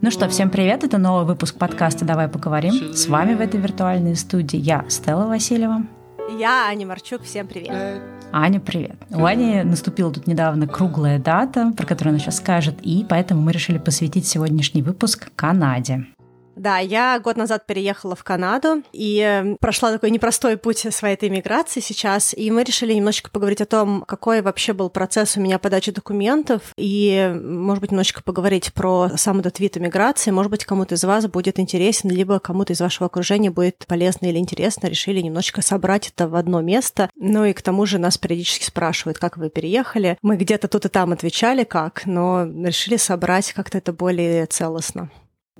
Ну что, всем привет, это новый выпуск подкаста «Давай поговорим». С вами в этой виртуальной студии я, Стелла Васильева. Я, Аня Марчук, всем привет. Аня, привет. У Ани наступила тут недавно круглая дата, про которую она сейчас скажет, и поэтому мы решили посвятить сегодняшний выпуск Канаде. Да, я год назад переехала в Канаду и э, прошла такой непростой путь своей этой миграции сейчас, и мы решили немножечко поговорить о том, какой вообще был процесс у меня подачи документов, и, может быть, немножечко поговорить про сам этот вид иммиграции. Может быть, кому-то из вас будет интересен, либо кому-то из вашего окружения будет полезно или интересно. Решили немножечко собрать это в одно место. Ну и к тому же нас периодически спрашивают, как вы переехали. Мы где-то тут и там отвечали, как, но решили собрать как-то это более целостно.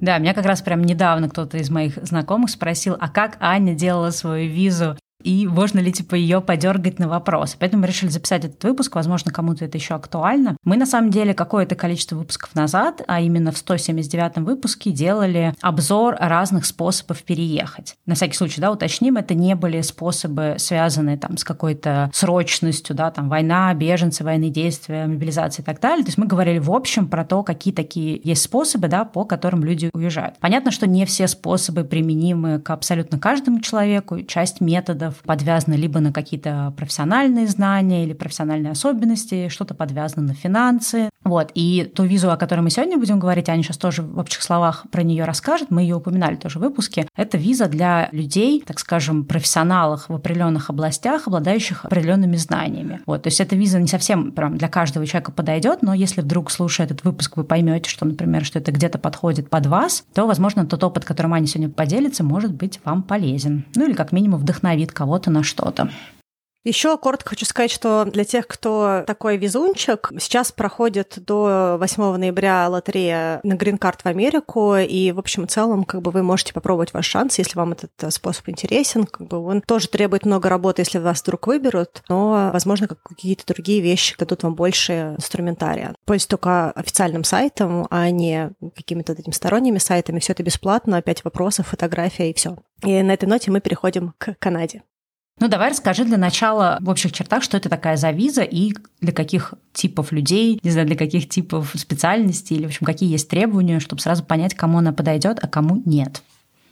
Да, меня как раз прям недавно кто-то из моих знакомых спросил, а как Аня делала свою визу и можно ли типа ее подергать на вопрос. Поэтому мы решили записать этот выпуск, возможно, кому-то это еще актуально. Мы на самом деле какое-то количество выпусков назад, а именно в 179 выпуске делали обзор разных способов переехать. На всякий случай, да, уточним, это не были способы, связанные там с какой-то срочностью, да, там война, беженцы, военные действия, мобилизация и так далее. То есть мы говорили в общем про то, какие такие есть способы, да, по которым люди уезжают. Понятно, что не все способы применимы к абсолютно каждому человеку. Часть методов навыков подвязано либо на какие-то профессиональные знания или профессиональные особенности, что-то подвязано на финансы. Вот. И ту визу, о которой мы сегодня будем говорить, Аня сейчас тоже в общих словах про нее расскажет, мы ее упоминали тоже в выпуске. Это виза для людей, так скажем, профессионалов в определенных областях, обладающих определенными знаниями. Вот. То есть эта виза не совсем прям для каждого человека подойдет, но если вдруг, слушая этот выпуск, вы поймете, что, например, что это где-то подходит под вас, то, возможно, тот опыт, которым Аня сегодня поделится, может быть вам полезен. Ну или как минимум вдохновит кого-то на что-то. Еще коротко хочу сказать, что для тех, кто такой везунчик, сейчас проходит до 8 ноября лотерея на грин-карт в Америку, и, в общем, в целом, как бы вы можете попробовать ваш шанс, если вам этот э, способ интересен. Как бы он тоже требует много работы, если вас вдруг выберут, но, возможно, какие-то другие вещи дадут вам больше инструментария. Пользуйтесь только официальным сайтом, а не какими-то этими сторонними сайтами. Все это бесплатно, пять вопросов, фотография и все. И на этой ноте мы переходим к Канаде. Ну, давай расскажи для начала в общих чертах, что это такая за виза и для каких типов людей, не знаю, для каких типов специальностей, или, в общем, какие есть требования, чтобы сразу понять, кому она подойдет, а кому нет.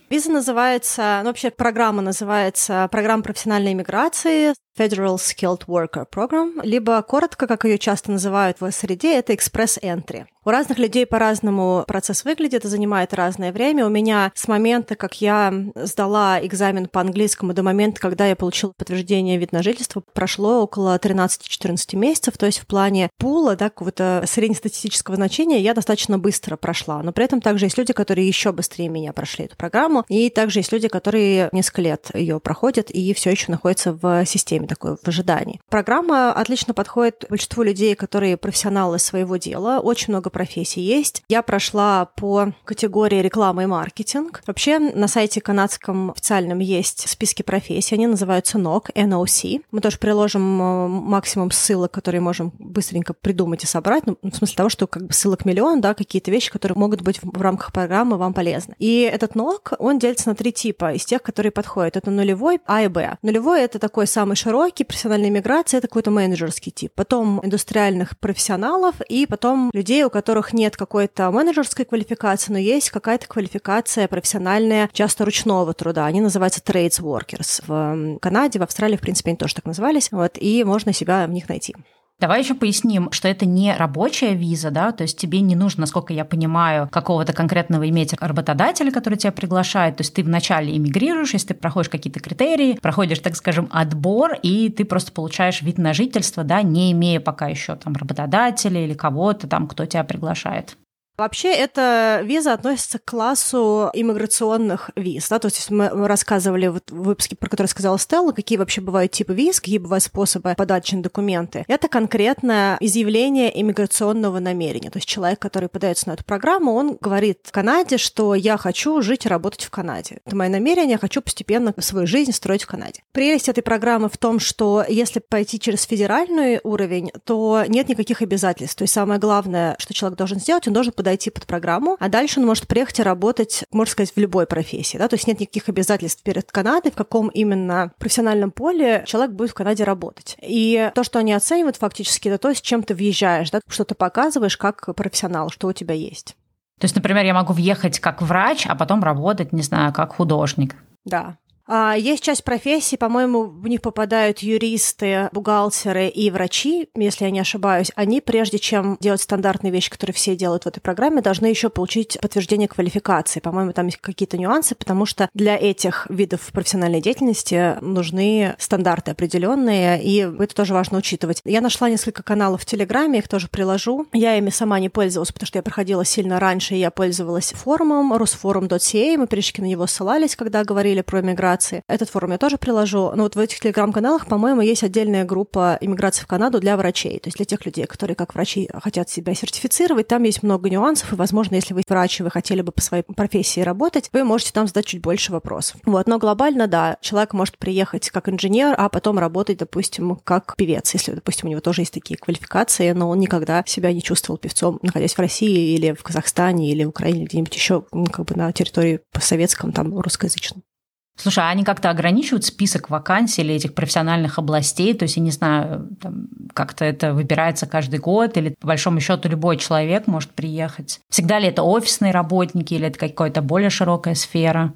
Виза называется, ну вообще программа называется «Программа профессиональной миграции Federal Skilled Worker Program, либо коротко, как ее часто называют в среде, это Express Entry. У разных людей по-разному процесс выглядит занимает разное время. У меня с момента, как я сдала экзамен по английскому до момента, когда я получила подтверждение вид на жительство, прошло около 13-14 месяцев, то есть в плане пула, да, какого-то среднестатистического значения я достаточно быстро прошла. Но при этом также есть люди, которые еще быстрее меня прошли эту программу, и также есть люди, которые несколько лет ее проходят и все еще находятся в системе такой в ожидании. Программа отлично подходит большинству людей, которые профессионалы своего дела. Очень много профессий есть. Я прошла по категории реклама и маркетинг. Вообще на сайте канадском официальном есть списки профессий. Они называются NOC, NOC. Мы тоже приложим э, максимум ссылок, которые можем быстренько придумать и собрать. Ну, в смысле того, что как бы ссылок миллион, да, какие-то вещи, которые могут быть в рамках программы вам полезны. И этот NOC, он делится на три типа из тех, которые подходят. Это нулевой, А и Б. Нулевой — это такой самый широкий широкий, профессиональная миграция — это какой-то менеджерский тип. Потом индустриальных профессионалов и потом людей, у которых нет какой-то менеджерской квалификации, но есть какая-то квалификация профессиональная, часто ручного труда. Они называются trades workers. В Канаде, в Австралии, в принципе, они тоже так назывались. Вот, и можно себя в них найти. Давай еще поясним, что это не рабочая виза, да, то есть тебе не нужно, насколько я понимаю, какого-то конкретного иметь работодателя, который тебя приглашает, то есть ты вначале эмигрируешь, если ты проходишь какие-то критерии, проходишь, так скажем, отбор, и ты просто получаешь вид на жительство, да, не имея пока еще там работодателя или кого-то там, кто тебя приглашает. Вообще, эта виза относится к классу иммиграционных виз. Да? То есть мы рассказывали вот в выпуске, про который сказала Стелла, какие вообще бывают типы виз, какие бывают способы подачи на документы. Это конкретное изъявление иммиграционного намерения. То есть человек, который подается на эту программу, он говорит в Канаде, что я хочу жить и работать в Канаде. Это мое намерение, я хочу постепенно свою жизнь строить в Канаде. Прелесть этой программы в том, что если пойти через федеральный уровень, то нет никаких обязательств. То есть самое главное, что человек должен сделать, он должен подать подойти под программу, а дальше он может приехать и работать, можно сказать, в любой профессии. Да? То есть нет никаких обязательств перед Канадой, в каком именно профессиональном поле человек будет в Канаде работать. И то, что они оценивают фактически, это то, с чем ты въезжаешь, да? что ты показываешь как профессионал, что у тебя есть. То есть, например, я могу въехать как врач, а потом работать, не знаю, как художник. Да, есть часть профессий, по-моему, в них попадают юристы, бухгалтеры и врачи, если я не ошибаюсь. Они, прежде чем делать стандартные вещи, которые все делают в этой программе, должны еще получить подтверждение квалификации. По-моему, там есть какие-то нюансы, потому что для этих видов профессиональной деятельности нужны стандарты определенные, и это тоже важно учитывать. Я нашла несколько каналов в Телеграме, их тоже приложу. Я ими сама не пользовалась, потому что я проходила сильно раньше, и я пользовалась форумом rusforum.ca, мы периодически на него ссылались, когда говорили про миграцию иммиграции. Этот форум я тоже приложу. Но вот в этих телеграм-каналах, по-моему, есть отдельная группа иммиграции в Канаду для врачей. То есть для тех людей, которые как врачи хотят себя сертифицировать. Там есть много нюансов, и, возможно, если вы врач, и вы хотели бы по своей профессии работать, вы можете там задать чуть больше вопросов. Вот. Но глобально, да, человек может приехать как инженер, а потом работать, допустим, как певец, если, допустим, у него тоже есть такие квалификации, но он никогда себя не чувствовал певцом, находясь в России или в Казахстане или в Украине, где-нибудь еще как бы на территории постсоветском, там, русскоязычном. Слушай, а они как-то ограничивают список вакансий или этих профессиональных областей? То есть, я не знаю, как-то это выбирается каждый год, или по большому счету любой человек может приехать? Всегда ли это офисные работники, или это какая-то более широкая сфера?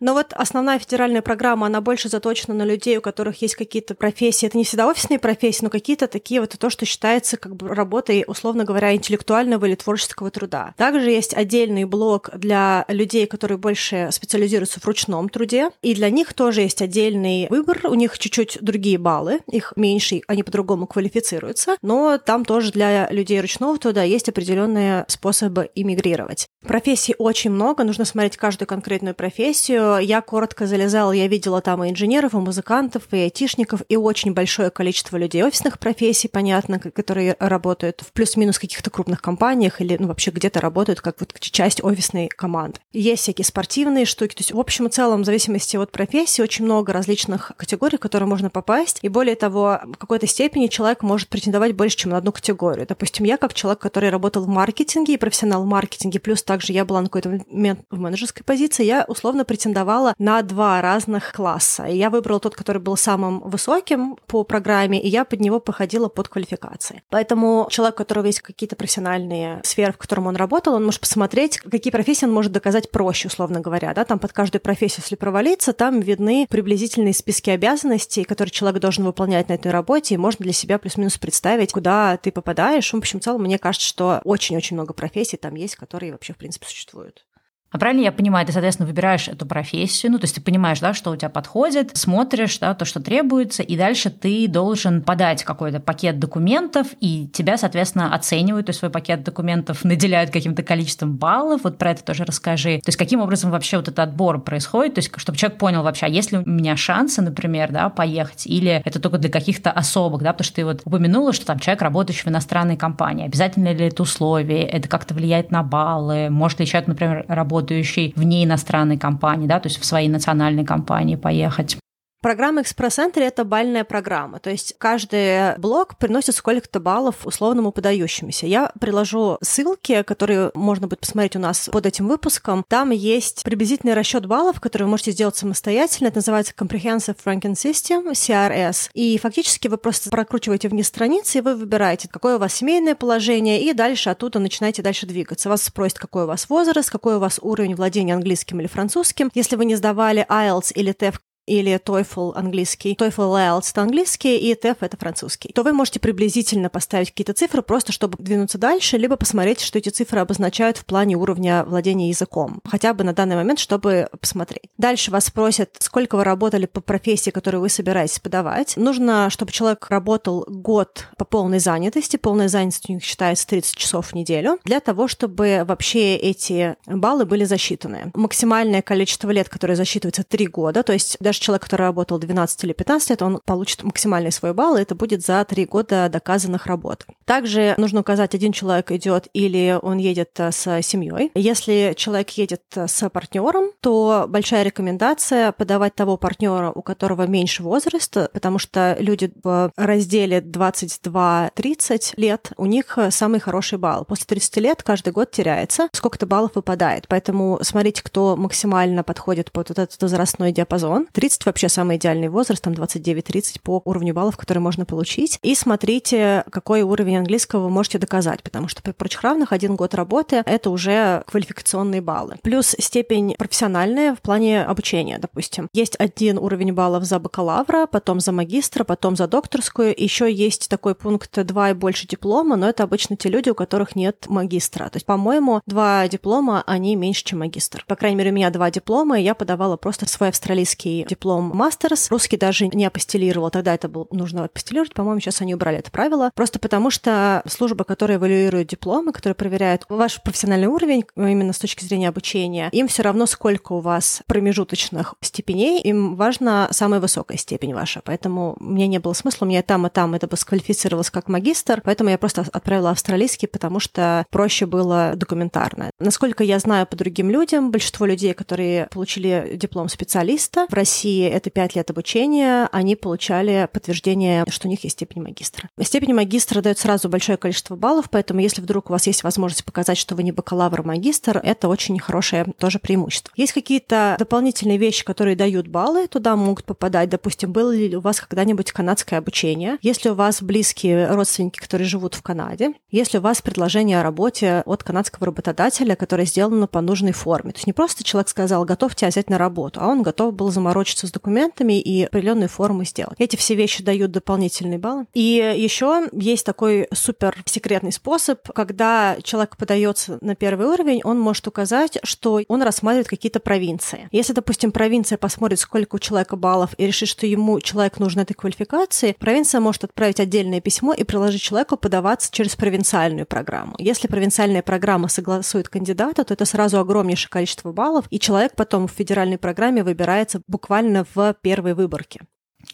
Но вот основная федеральная программа, она больше заточена на людей, у которых есть какие-то профессии. Это не всегда офисные профессии, но какие-то такие вот то, что считается как бы работой, условно говоря, интеллектуального или творческого труда. Также есть отдельный блок для людей, которые больше специализируются в ручном труде, и для них тоже есть отдельный выбор. У них чуть-чуть другие баллы, их меньше, они по-другому квалифицируются, но там тоже для людей ручного труда есть определенные способы иммигрировать. Профессий очень много, нужно смотреть каждую конкретную профессию, я коротко залезала, я видела там и инженеров, и музыкантов, и айтишников, и очень большое количество людей офисных профессий, понятно, которые работают в плюс-минус каких-то крупных компаниях или ну, вообще где-то работают как вот часть офисной команды. Есть всякие спортивные штуки, то есть в общем и целом, в зависимости от профессии, очень много различных категорий, в которые можно попасть, и более того, в какой-то степени человек может претендовать больше, чем на одну категорию. Допустим, я как человек, который работал в маркетинге и профессионал в маркетинге, плюс также я была на какой-то момент в менеджерской позиции, я условно претендовала претендовала на два разных класса. И я выбрала тот, который был самым высоким по программе, и я под него походила под квалификации. Поэтому человек, у которого есть какие-то профессиональные сферы, в котором он работал, он может посмотреть, какие профессии он может доказать проще, условно говоря. Да? Там под каждую профессию, если провалиться, там видны приблизительные списки обязанностей, которые человек должен выполнять на этой работе, и можно для себя плюс-минус представить, куда ты попадаешь. В общем, в целом, мне кажется, что очень-очень много профессий там есть, которые вообще, в принципе, существуют. А правильно я понимаю, ты, соответственно, выбираешь эту профессию, ну, то есть ты понимаешь, да, что у тебя подходит, смотришь, да, то, что требуется, и дальше ты должен подать какой-то пакет документов, и тебя, соответственно, оценивают, то есть свой пакет документов наделяют каким-то количеством баллов, вот про это тоже расскажи. То есть каким образом вообще вот этот отбор происходит, то есть чтобы человек понял вообще, а есть ли у меня шансы, например, да, поехать, или это только для каких-то особых, да, потому что ты вот упомянула, что там человек, работающий в иностранной компании, обязательно ли это условие, это как-то влияет на баллы, может ли человек, например, работать работающий вне иностранной компании, да, то есть в своей национальной компании поехать. Программа экспресс-энтри — это бальная программа, то есть каждый блок приносит сколько-то баллов условному подающемуся. Я приложу ссылки, которые можно будет посмотреть у нас под этим выпуском. Там есть приблизительный расчет баллов, который вы можете сделать самостоятельно. Это называется Comprehensive Ranking System, CRS. И фактически вы просто прокручиваете вниз страницы, и вы выбираете, какое у вас семейное положение, и дальше оттуда начинаете дальше двигаться. Вас спросят, какой у вас возраст, какой у вас уровень владения английским или французским. Если вы не сдавали IELTS или TEF или TOEFL английский, TOEFL IELTS это английский, и TEF это французский, то вы можете приблизительно поставить какие-то цифры просто, чтобы двинуться дальше, либо посмотреть, что эти цифры обозначают в плане уровня владения языком, хотя бы на данный момент, чтобы посмотреть. Дальше вас спросят, сколько вы работали по профессии, которую вы собираетесь подавать. Нужно, чтобы человек работал год по полной занятости. Полная занятость у них считается 30 часов в неделю, для того, чтобы вообще эти баллы были засчитаны. Максимальное количество лет, которое засчитывается 3 года, то есть даже даже человек, который работал 12 или 15 лет, он получит максимальный свой балл, и это будет за три года доказанных работ. Также нужно указать, один человек идет или он едет э, с семьей. Если человек едет э, с партнером, то большая рекомендация подавать того партнера, у которого меньше возраста, потому что люди в разделе 22-30 лет, у них э, самый хороший балл. После 30 лет каждый год теряется, сколько-то баллов выпадает. Поэтому смотрите, кто максимально подходит под вот этот возрастной диапазон. 30 вообще самый идеальный возраст, там 29-30 по уровню баллов, которые можно получить. И смотрите, какой уровень английского вы можете доказать, потому что при прочих равных один год работы — это уже квалификационные баллы. Плюс степень профессиональная в плане обучения, допустим. Есть один уровень баллов за бакалавра, потом за магистра, потом за докторскую. Еще есть такой пункт два и больше диплома, но это обычно те люди, у которых нет магистра. То есть, по-моему, два диплома, они меньше, чем магистр. По крайней мере, у меня два диплома, и я подавала просто свой австралийский диплом мастерс. Русский даже не апостелировала. Тогда это было нужно апостелировать. По-моему, сейчас они убрали это правило. Просто потому что служба, которая эвалюирует дипломы, которая проверяет ваш профессиональный уровень именно с точки зрения обучения, им все равно, сколько у вас промежуточных степеней, им важна самая высокая степень ваша. Поэтому мне не было смысла, у меня там и там это бы сквалифицировалось как магистр, поэтому я просто отправила австралийский, потому что проще было документарно. Насколько я знаю по другим людям, большинство людей, которые получили диплом специалиста, в России это 5 лет обучения, они получали подтверждение, что у них есть степень магистра. Степень магистра дает сразу большое количество баллов, поэтому если вдруг у вас есть возможность показать, что вы не бакалавр, а магистр, это очень хорошее тоже преимущество. Есть какие-то дополнительные вещи, которые дают баллы, туда могут попадать. Допустим, было ли у вас когда-нибудь канадское обучение? Если у вас близкие родственники, которые живут в Канаде, если у вас предложение о работе от канадского работодателя, которое сделано по нужной форме. То есть не просто человек сказал, готов тебя взять на работу, а он готов был заморочиться с документами и определенную форму сделать. Эти все вещи дают дополнительные баллы. И еще есть такой супер секретный способ, когда человек подается на первый уровень, он может указать, что он рассматривает какие-то провинции. Если, допустим, провинция посмотрит, сколько у человека баллов, и решит, что ему человек нужен этой квалификации, провинция может отправить отдельное письмо и предложить человеку подаваться через провинциальную программу. Если провинциальная программа согласует кандидата, то это сразу огромнейшее количество баллов, и человек потом в федеральной программе выбирается буквально в первой выборке.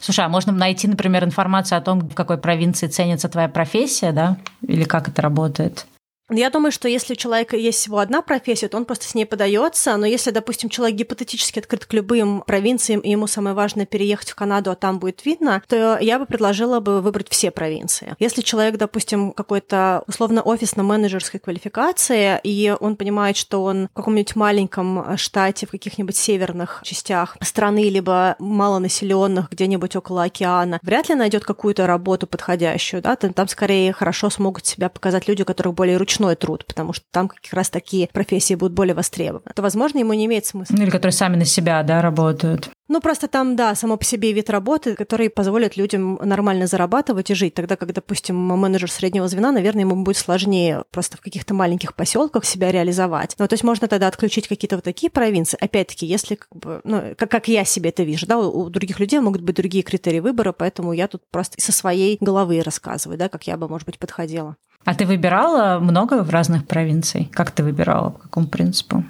Слушай, а можно найти, например, информацию о том, в какой провинции ценится твоя профессия, да? Или как это работает? Я думаю, что если у человека есть всего одна профессия, то он просто с ней подается. Но если, допустим, человек гипотетически открыт к любым провинциям, и ему самое важное переехать в Канаду, а там будет видно, то я бы предложила бы выбрать все провинции. Если человек, допустим, какой-то условно офисно-менеджерской квалификации, и он понимает, что он в каком-нибудь маленьком штате, в каких-нибудь северных частях страны, либо малонаселенных, где-нибудь около океана, вряд ли найдет какую-то работу подходящую, да, там, скорее хорошо смогут себя показать люди, у которых более ручные ручной труд, потому что там как раз такие профессии будут более востребованы, то, возможно, ему не имеет смысла. Ну, или которые сами на себя, да, работают. Ну, просто там, да, само по себе вид работы, который позволит людям нормально зарабатывать и жить. Тогда, как, допустим, менеджер среднего звена, наверное, ему будет сложнее просто в каких-то маленьких поселках себя реализовать. Ну, то есть можно тогда отключить какие-то вот такие провинции. Опять-таки, если, как бы, ну, как, как я себе это вижу, да, у, у других людей могут быть другие критерии выбора, поэтому я тут просто со своей головы рассказываю, да, как я бы, может быть, подходила. А ты выбирала много в разных провинций? Как ты выбирала? По какому принципу?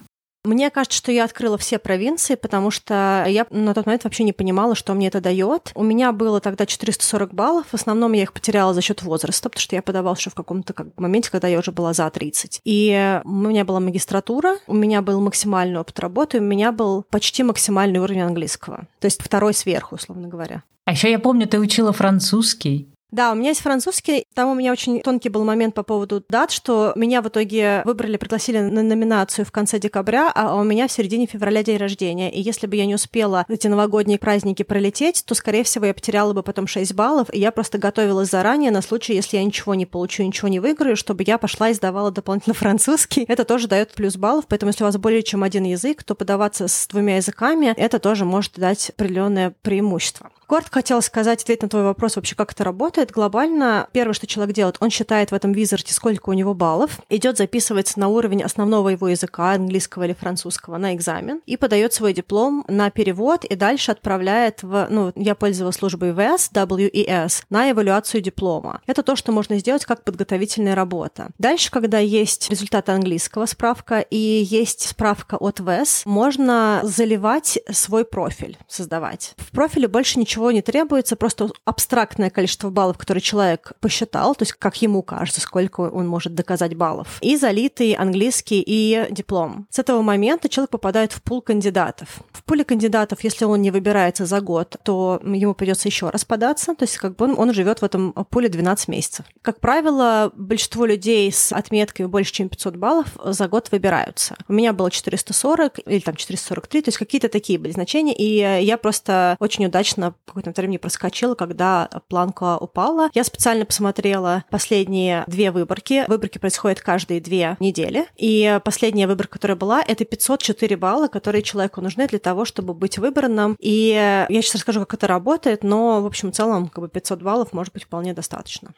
Мне кажется, что я открыла все провинции, потому что я на тот момент вообще не понимала, что мне это дает. У меня было тогда 440 баллов. В основном я их потеряла за счет возраста, потому что я подавала еще в каком-то как, моменте, когда я уже была за 30. И у меня была магистратура, у меня был максимальный опыт работы, у меня был почти максимальный уровень английского. То есть второй сверху, условно говоря. А еще я помню, ты учила французский. Да, у меня есть французский. Там у меня очень тонкий был момент по поводу дат, что меня в итоге выбрали, пригласили на номинацию в конце декабря, а у меня в середине февраля день рождения. И если бы я не успела эти новогодние праздники пролететь, то, скорее всего, я потеряла бы потом 6 баллов. И я просто готовилась заранее на случай, если я ничего не получу, ничего не выиграю, чтобы я пошла и сдавала дополнительно французский. Это тоже дает плюс баллов. Поэтому, если у вас более чем один язык, то подаваться с двумя языками, это тоже может дать определенное преимущество. Коротко хотела сказать, ответить на твой вопрос вообще, как это работает работает глобально. Первое, что человек делает, он считает в этом визарде, сколько у него баллов, идет записывается на уровень основного его языка, английского или французского, на экзамен, и подает свой диплом на перевод, и дальше отправляет в, ну, я пользовалась службой WES, WES, на эвалюацию диплома. Это то, что можно сделать как подготовительная работа. Дальше, когда есть результаты английского справка и есть справка от WES, можно заливать свой профиль, создавать. В профиле больше ничего не требуется, просто абстрактное количество баллов, которые человек посчитал, то есть как ему кажется, сколько он может доказать баллов, и залитый английский и диплом. С этого момента человек попадает в пул кандидатов. В пуле кандидатов, если он не выбирается за год, то ему придется еще раз податься, то есть как бы он, он живет в этом пуле 12 месяцев. Как правило, большинство людей с отметкой больше, чем 500 баллов за год выбираются. У меня было 440 или там 443, то есть какие-то такие были значения, и я просто очень удачно в какое-то времени проскочила, когда планка упала. Я специально посмотрела последние две выборки. Выборки происходят каждые две недели, и последняя выборка, которая была, это 504 балла, которые человеку нужны для того, чтобы быть выбранным. И я сейчас расскажу, как это работает, но, в общем, в целом, как бы 500 баллов может быть вполне достаточно.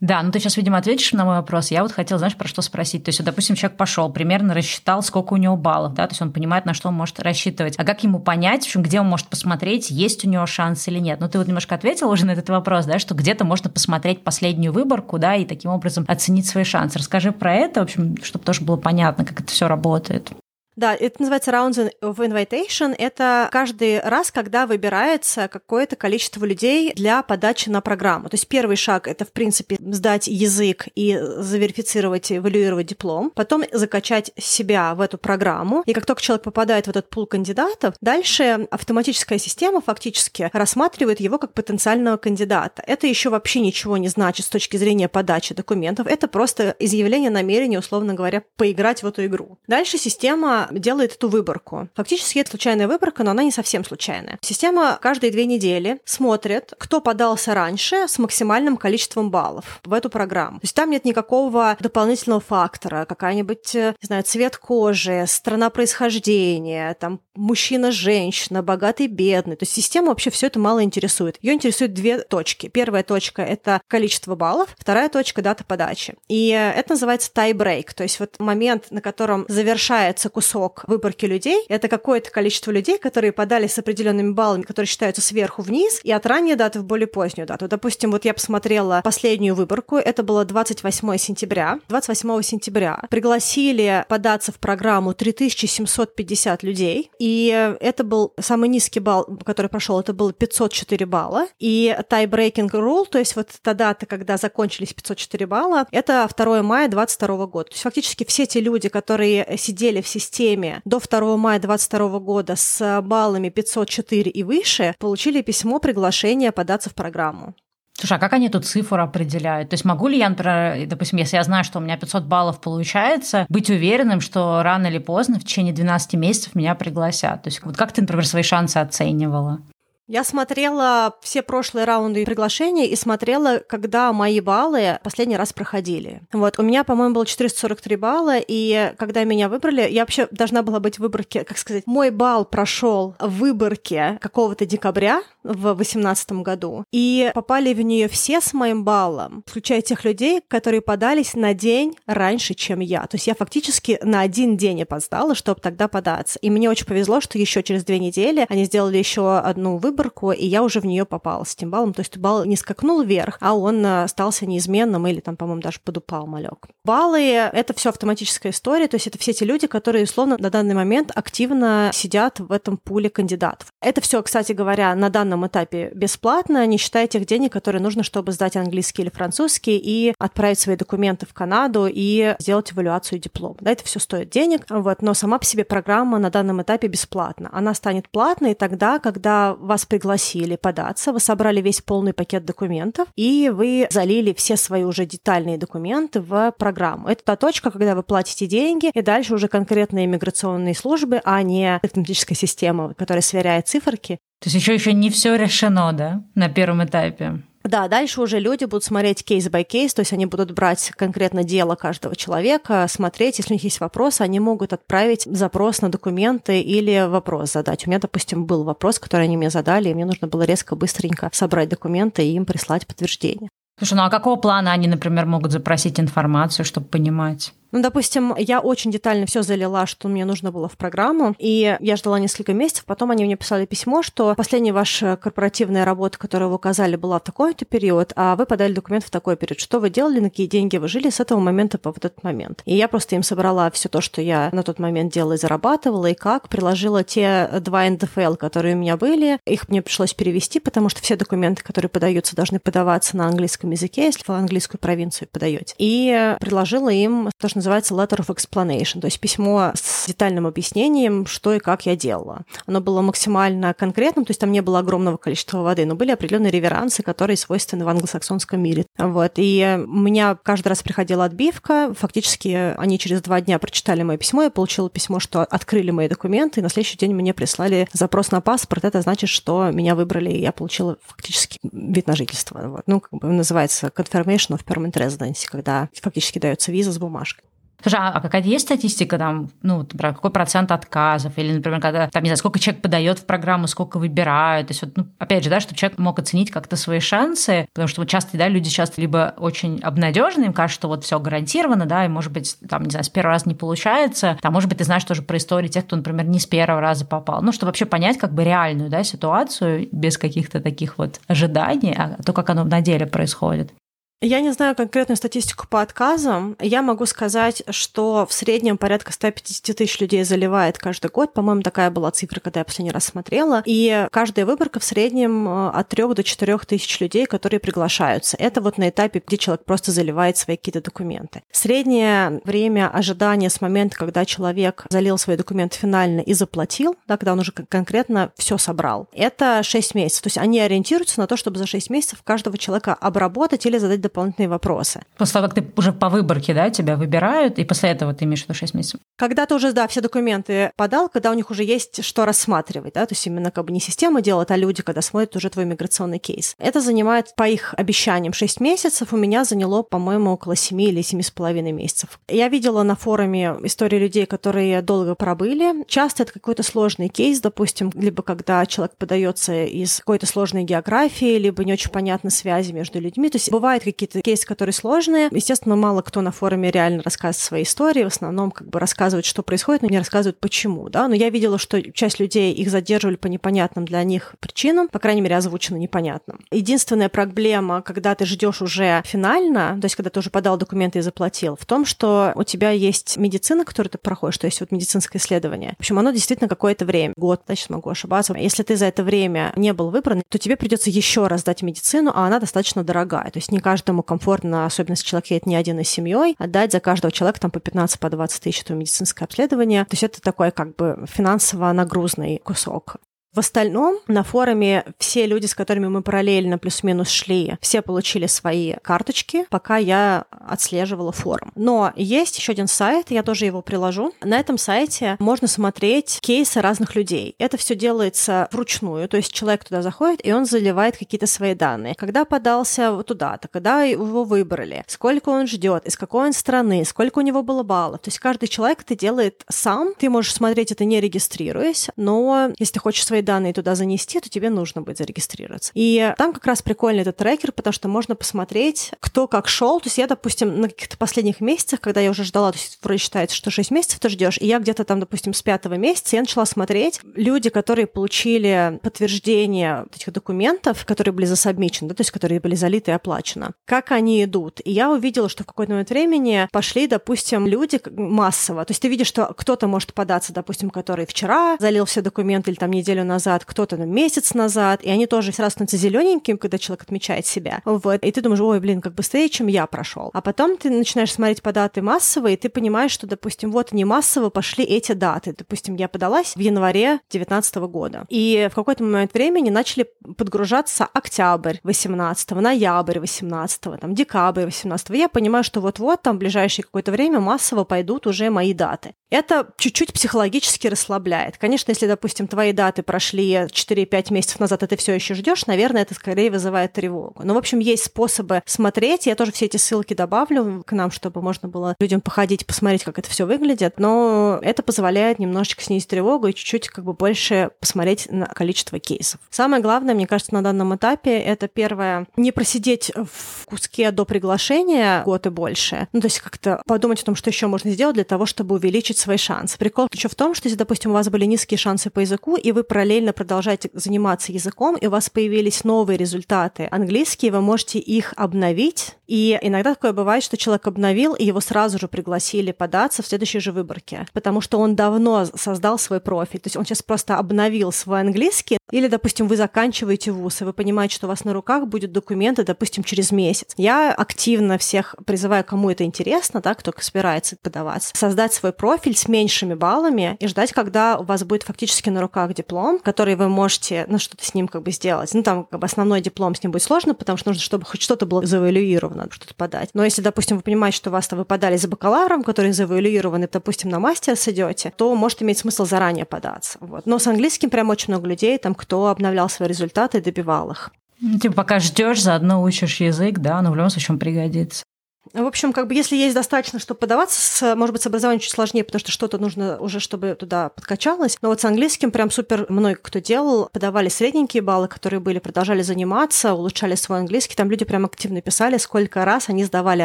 Да, ну ты сейчас, видимо, ответишь на мой вопрос. Я вот хотела, знаешь, про что спросить. То есть, допустим, человек пошел, примерно рассчитал, сколько у него баллов, да, то есть он понимает, на что он может рассчитывать. А как ему понять, в общем, где он может посмотреть, есть у него шанс или нет? Ну, ты вот немножко ответил уже на этот вопрос, да, что где-то можно посмотреть последнюю выборку, да, и таким образом оценить свои шансы. Расскажи про это, в общем, чтобы тоже было понятно, как это все работает. Да, это называется Rounds of Invitation. Это каждый раз, когда выбирается какое-то количество людей для подачи на программу. То есть первый шаг — это, в принципе, сдать язык и заверифицировать, эвалюировать диплом. Потом закачать себя в эту программу. И как только человек попадает в этот пул кандидатов, дальше автоматическая система фактически рассматривает его как потенциального кандидата. Это еще вообще ничего не значит с точки зрения подачи документов. Это просто изъявление намерения, условно говоря, поиграть в эту игру. Дальше система делает эту выборку. Фактически это случайная выборка, но она не совсем случайная. Система каждые две недели смотрит, кто подался раньше с максимальным количеством баллов в эту программу. То есть там нет никакого дополнительного фактора, какая-нибудь, э, не знаю, цвет кожи, страна происхождения, там мужчина, женщина, богатый, бедный. То есть система вообще все это мало интересует. Ее интересуют две точки. Первая точка — это количество баллов, вторая точка — дата подачи. И это называется tie-break, то есть вот момент, на котором завершается кусок выборки людей, это какое-то количество людей, которые подали с определенными баллами, которые считаются сверху вниз, и от ранней даты в более позднюю дату. Допустим, вот я посмотрела последнюю выборку, это было 28 сентября. 28 сентября пригласили податься в программу 3750 людей, и это был самый низкий балл, который прошел, это было 504 балла. И tie-breaking rule, то есть вот та дата, когда закончились 504 балла, это 2 мая 2022 года. То есть фактически все те люди, которые сидели в системе до 2 мая 2022 года с баллами 504 и выше, получили письмо приглашения податься в программу. Слушай, а как они эту цифру определяют? То есть могу ли я, например, допустим, если я знаю, что у меня 500 баллов получается, быть уверенным, что рано или поздно в течение 12 месяцев меня пригласят? То есть вот как ты, например, свои шансы оценивала? Я смотрела все прошлые раунды приглашений и смотрела, когда мои баллы последний раз проходили. Вот, у меня, по-моему, было 443 балла, и когда меня выбрали, я вообще должна была быть в выборке, как сказать, мой балл прошел в выборке какого-то декабря в 2018 году, и попали в нее все с моим баллом, включая тех людей, которые подались на день раньше, чем я. То есть я фактически на один день опоздала, чтобы тогда податься. И мне очень повезло, что еще через две недели они сделали еще одну выборку, выборку, и я уже в нее попала с этим баллом. То есть балл не скакнул вверх, а он э, остался неизменным или там, по-моему, даже подупал малек. Баллы — это все автоматическая история, то есть это все те люди, которые, условно, на данный момент активно сидят в этом пуле кандидатов. Это все, кстати говоря, на данном этапе бесплатно, не считая тех денег, которые нужно, чтобы сдать английский или французский и отправить свои документы в Канаду и сделать эвалюацию диплома. Да, это все стоит денег, вот, но сама по себе программа на данном этапе бесплатна. Она станет платной тогда, когда вас пригласили податься, вы собрали весь полный пакет документов, и вы залили все свои уже детальные документы в программу. Это та точка, когда вы платите деньги, и дальше уже конкретные миграционные службы, а не автоматическая система, которая сверяет циферки. То есть еще еще не все решено, да, на первом этапе? Да, дальше уже люди будут смотреть кейс by кейс, то есть они будут брать конкретно дело каждого человека, смотреть, если у них есть вопросы, они могут отправить запрос на документы или вопрос задать. У меня, допустим, был вопрос, который они мне задали, и мне нужно было резко, быстренько собрать документы и им прислать подтверждение. Слушай, ну а какого плана они, например, могут запросить информацию, чтобы понимать? Ну, допустим, я очень детально все залила, что мне нужно было в программу, и я ждала несколько месяцев, потом они мне писали письмо, что последняя ваша корпоративная работа, которую вы указали, была в такой-то период, а вы подали документ в такой период. Что вы делали, на какие деньги вы жили с этого момента по вот этот момент? И я просто им собрала все то, что я на тот момент делала и зарабатывала, и как, приложила те два НДФЛ, которые у меня были, их мне пришлось перевести, потому что все документы, которые подаются, должны подаваться на английском языке, если в английскую провинцию подаете. И приложила им то, что называется letter of explanation, то есть письмо с детальным объяснением, что и как я делала. Оно было максимально конкретным, то есть там не было огромного количества воды, но были определенные реверансы, которые свойственны в англосаксонском мире. Вот. И у меня каждый раз приходила отбивка, фактически они через два дня прочитали мое письмо, я получила письмо, что открыли мои документы, и на следующий день мне прислали запрос на паспорт. Это значит, что меня выбрали, и я получила фактически вид на жительство. Вот. Ну, как бы называется confirmation of permanent residency, когда фактически дается виза с бумажкой. Слушай, а, а какая-то есть статистика там, ну, про какой процент отказов? Или, например, когда, там, не знаю, сколько человек подает в программу, сколько выбирают? То есть, вот, ну, опять же, да, чтобы человек мог оценить как-то свои шансы, потому что вот часто, да, люди часто либо очень обнадежены, им кажется, что вот все гарантировано, да, и, может быть, там, не знаю, с первого раза не получается, там, может быть, ты знаешь тоже про истории тех, кто, например, не с первого раза попал. Ну, чтобы вообще понять как бы реальную, да, ситуацию без каких-то таких вот ожиданий, а то, как оно на деле происходит. Я не знаю конкретную статистику по отказам. Я могу сказать, что в среднем порядка 150 тысяч людей заливает каждый год. По-моему, такая была цифра, когда я последний раз смотрела. И каждая выборка в среднем э, от 3 до 4 тысяч людей, которые приглашаются. Это вот на этапе, где человек просто заливает свои какие-то документы. Среднее время ожидания с момента, когда человек залил свои документы финально и заплатил, да, когда он уже конкретно все собрал, это 6 месяцев. То есть они ориентируются на то, чтобы за 6 месяцев каждого человека обработать или задать дополнительные вопросы. После того, как ты уже по выборке, да, тебя выбирают, и после этого ты имеешь в виду 6 месяцев? Когда ты уже, да, все документы подал, когда у них уже есть что рассматривать, да, то есть именно как бы не система делает, а люди, когда смотрят уже твой миграционный кейс. Это занимает, по их обещаниям, 6 месяцев, у меня заняло, по-моему, около 7 или 7,5 месяцев. Я видела на форуме истории людей, которые долго пробыли. Часто это какой-то сложный кейс, допустим, либо когда человек подается из какой-то сложной географии, либо не очень понятны связи между людьми. То есть бывают какие-то кейсы, которые сложные. Естественно, мало кто на форуме реально рассказывает свои истории, в основном как бы рассказывают, что происходит, но не рассказывают, почему, да. Но я видела, что часть людей их задерживали по непонятным для них причинам, по крайней мере, озвучено непонятным. Единственная проблема, когда ты ждешь уже финально, то есть когда ты уже подал документы и заплатил, в том, что у тебя есть медицина, которую ты проходишь, то есть вот медицинское исследование. В общем, оно действительно какое-то время, год, да, сейчас могу ошибаться. Если ты за это время не был выбран, то тебе придется еще раз дать медицину, а она достаточно дорогая. То есть не каждый каждому комфортно, особенно если человек едет не один, а с семьей, отдать за каждого человека там по 15, по 20 тысяч это медицинское обследование. То есть это такой как бы финансово нагрузный кусок. В остальном на форуме все люди, с которыми мы параллельно плюс-минус шли, все получили свои карточки, пока я отслеживала форум. Но есть еще один сайт, я тоже его приложу. На этом сайте можно смотреть кейсы разных людей. Это все делается вручную, то есть человек туда заходит, и он заливает какие-то свои данные. Когда подался туда-то, когда его выбрали, сколько он ждет, из какой он страны, сколько у него было баллов. То есть каждый человек это делает сам. Ты можешь смотреть это не регистрируясь, но если ты хочешь свои данные туда занести, то тебе нужно будет зарегистрироваться. И там как раз прикольный этот трекер, потому что можно посмотреть, кто как шел. То есть я, допустим, на каких-то последних месяцах, когда я уже ждала, то есть вроде считается, что 6 месяцев ты ждешь, и я где-то там, допустим, с пятого месяца я начала смотреть люди, которые получили подтверждение этих документов, которые были засобмичены, да, то есть которые были залиты и оплачены, как они идут. И я увидела, что в какой-то момент времени пошли, допустим, люди массово. То есть ты видишь, что кто-то может податься, допустим, который вчера залил все документы или там неделю назад, назад, кто-то на месяц назад, и они тоже сразу становятся зелененьким, когда человек отмечает себя. Вот. И ты думаешь, ой, блин, как быстрее, чем я прошел. А потом ты начинаешь смотреть по даты массовые, и ты понимаешь, что, допустим, вот они массово пошли эти даты. Допустим, я подалась в январе 2019 года. И в какой-то момент времени начали подгружаться октябрь 18 ноябрь 18 там, декабрь 18 Я понимаю, что вот-вот там в ближайшее какое-то время массово пойдут уже мои даты. Это чуть-чуть психологически расслабляет. Конечно, если, допустим, твои даты прошли прошли 4-5 месяцев назад, и ты все еще ждешь, наверное, это скорее вызывает тревогу. Но, в общем, есть способы смотреть. Я тоже все эти ссылки добавлю к нам, чтобы можно было людям походить, посмотреть, как это все выглядит. Но это позволяет немножечко снизить тревогу и чуть-чуть как бы больше посмотреть на количество кейсов. Самое главное, мне кажется, на данном этапе это первое, не просидеть в куске до приглашения год и больше. Ну, то есть как-то подумать о том, что еще можно сделать для того, чтобы увеличить свои шансы. Прикол еще в том, что если, допустим, у вас были низкие шансы по языку, и вы параллельно продолжаете заниматься языком, и у вас появились новые результаты английские, вы можете их обновить. И иногда такое бывает, что человек обновил, и его сразу же пригласили податься в следующей же выборке, потому что он давно создал свой профиль. То есть он сейчас просто обновил свой английский. Или, допустим, вы заканчиваете вуз, и вы понимаете, что у вас на руках будут документы, допустим, через месяц. Я активно всех призываю, кому это интересно, да, кто собирается подаваться, создать свой профиль с меньшими баллами и ждать, когда у вас будет фактически на руках диплом, который вы можете, ну, что-то с ним как бы сделать. Ну, там как бы основной диплом с ним будет сложно, потому что нужно, чтобы хоть что-то было завуалюировано, что-то подать. Но если, допустим, вы понимаете, что вас-то вы подали за бакалавром, который завуалюирован, и, допустим, на мастер идете, то может иметь смысл заранее податься. Вот. Но с английским прям очень много людей, там, кто обновлял свои результаты и добивал их. Ну, типа, пока ждешь, заодно учишь язык, да, но в любом случае он пригодится. В общем, как бы если есть достаточно, чтобы подаваться, с, может быть, с образованием чуть сложнее, потому что что-то нужно уже, чтобы туда подкачалось. Но вот с английским прям супер много кто делал. Подавали средненькие баллы, которые были, продолжали заниматься, улучшали свой английский. Там люди прям активно писали, сколько раз они сдавали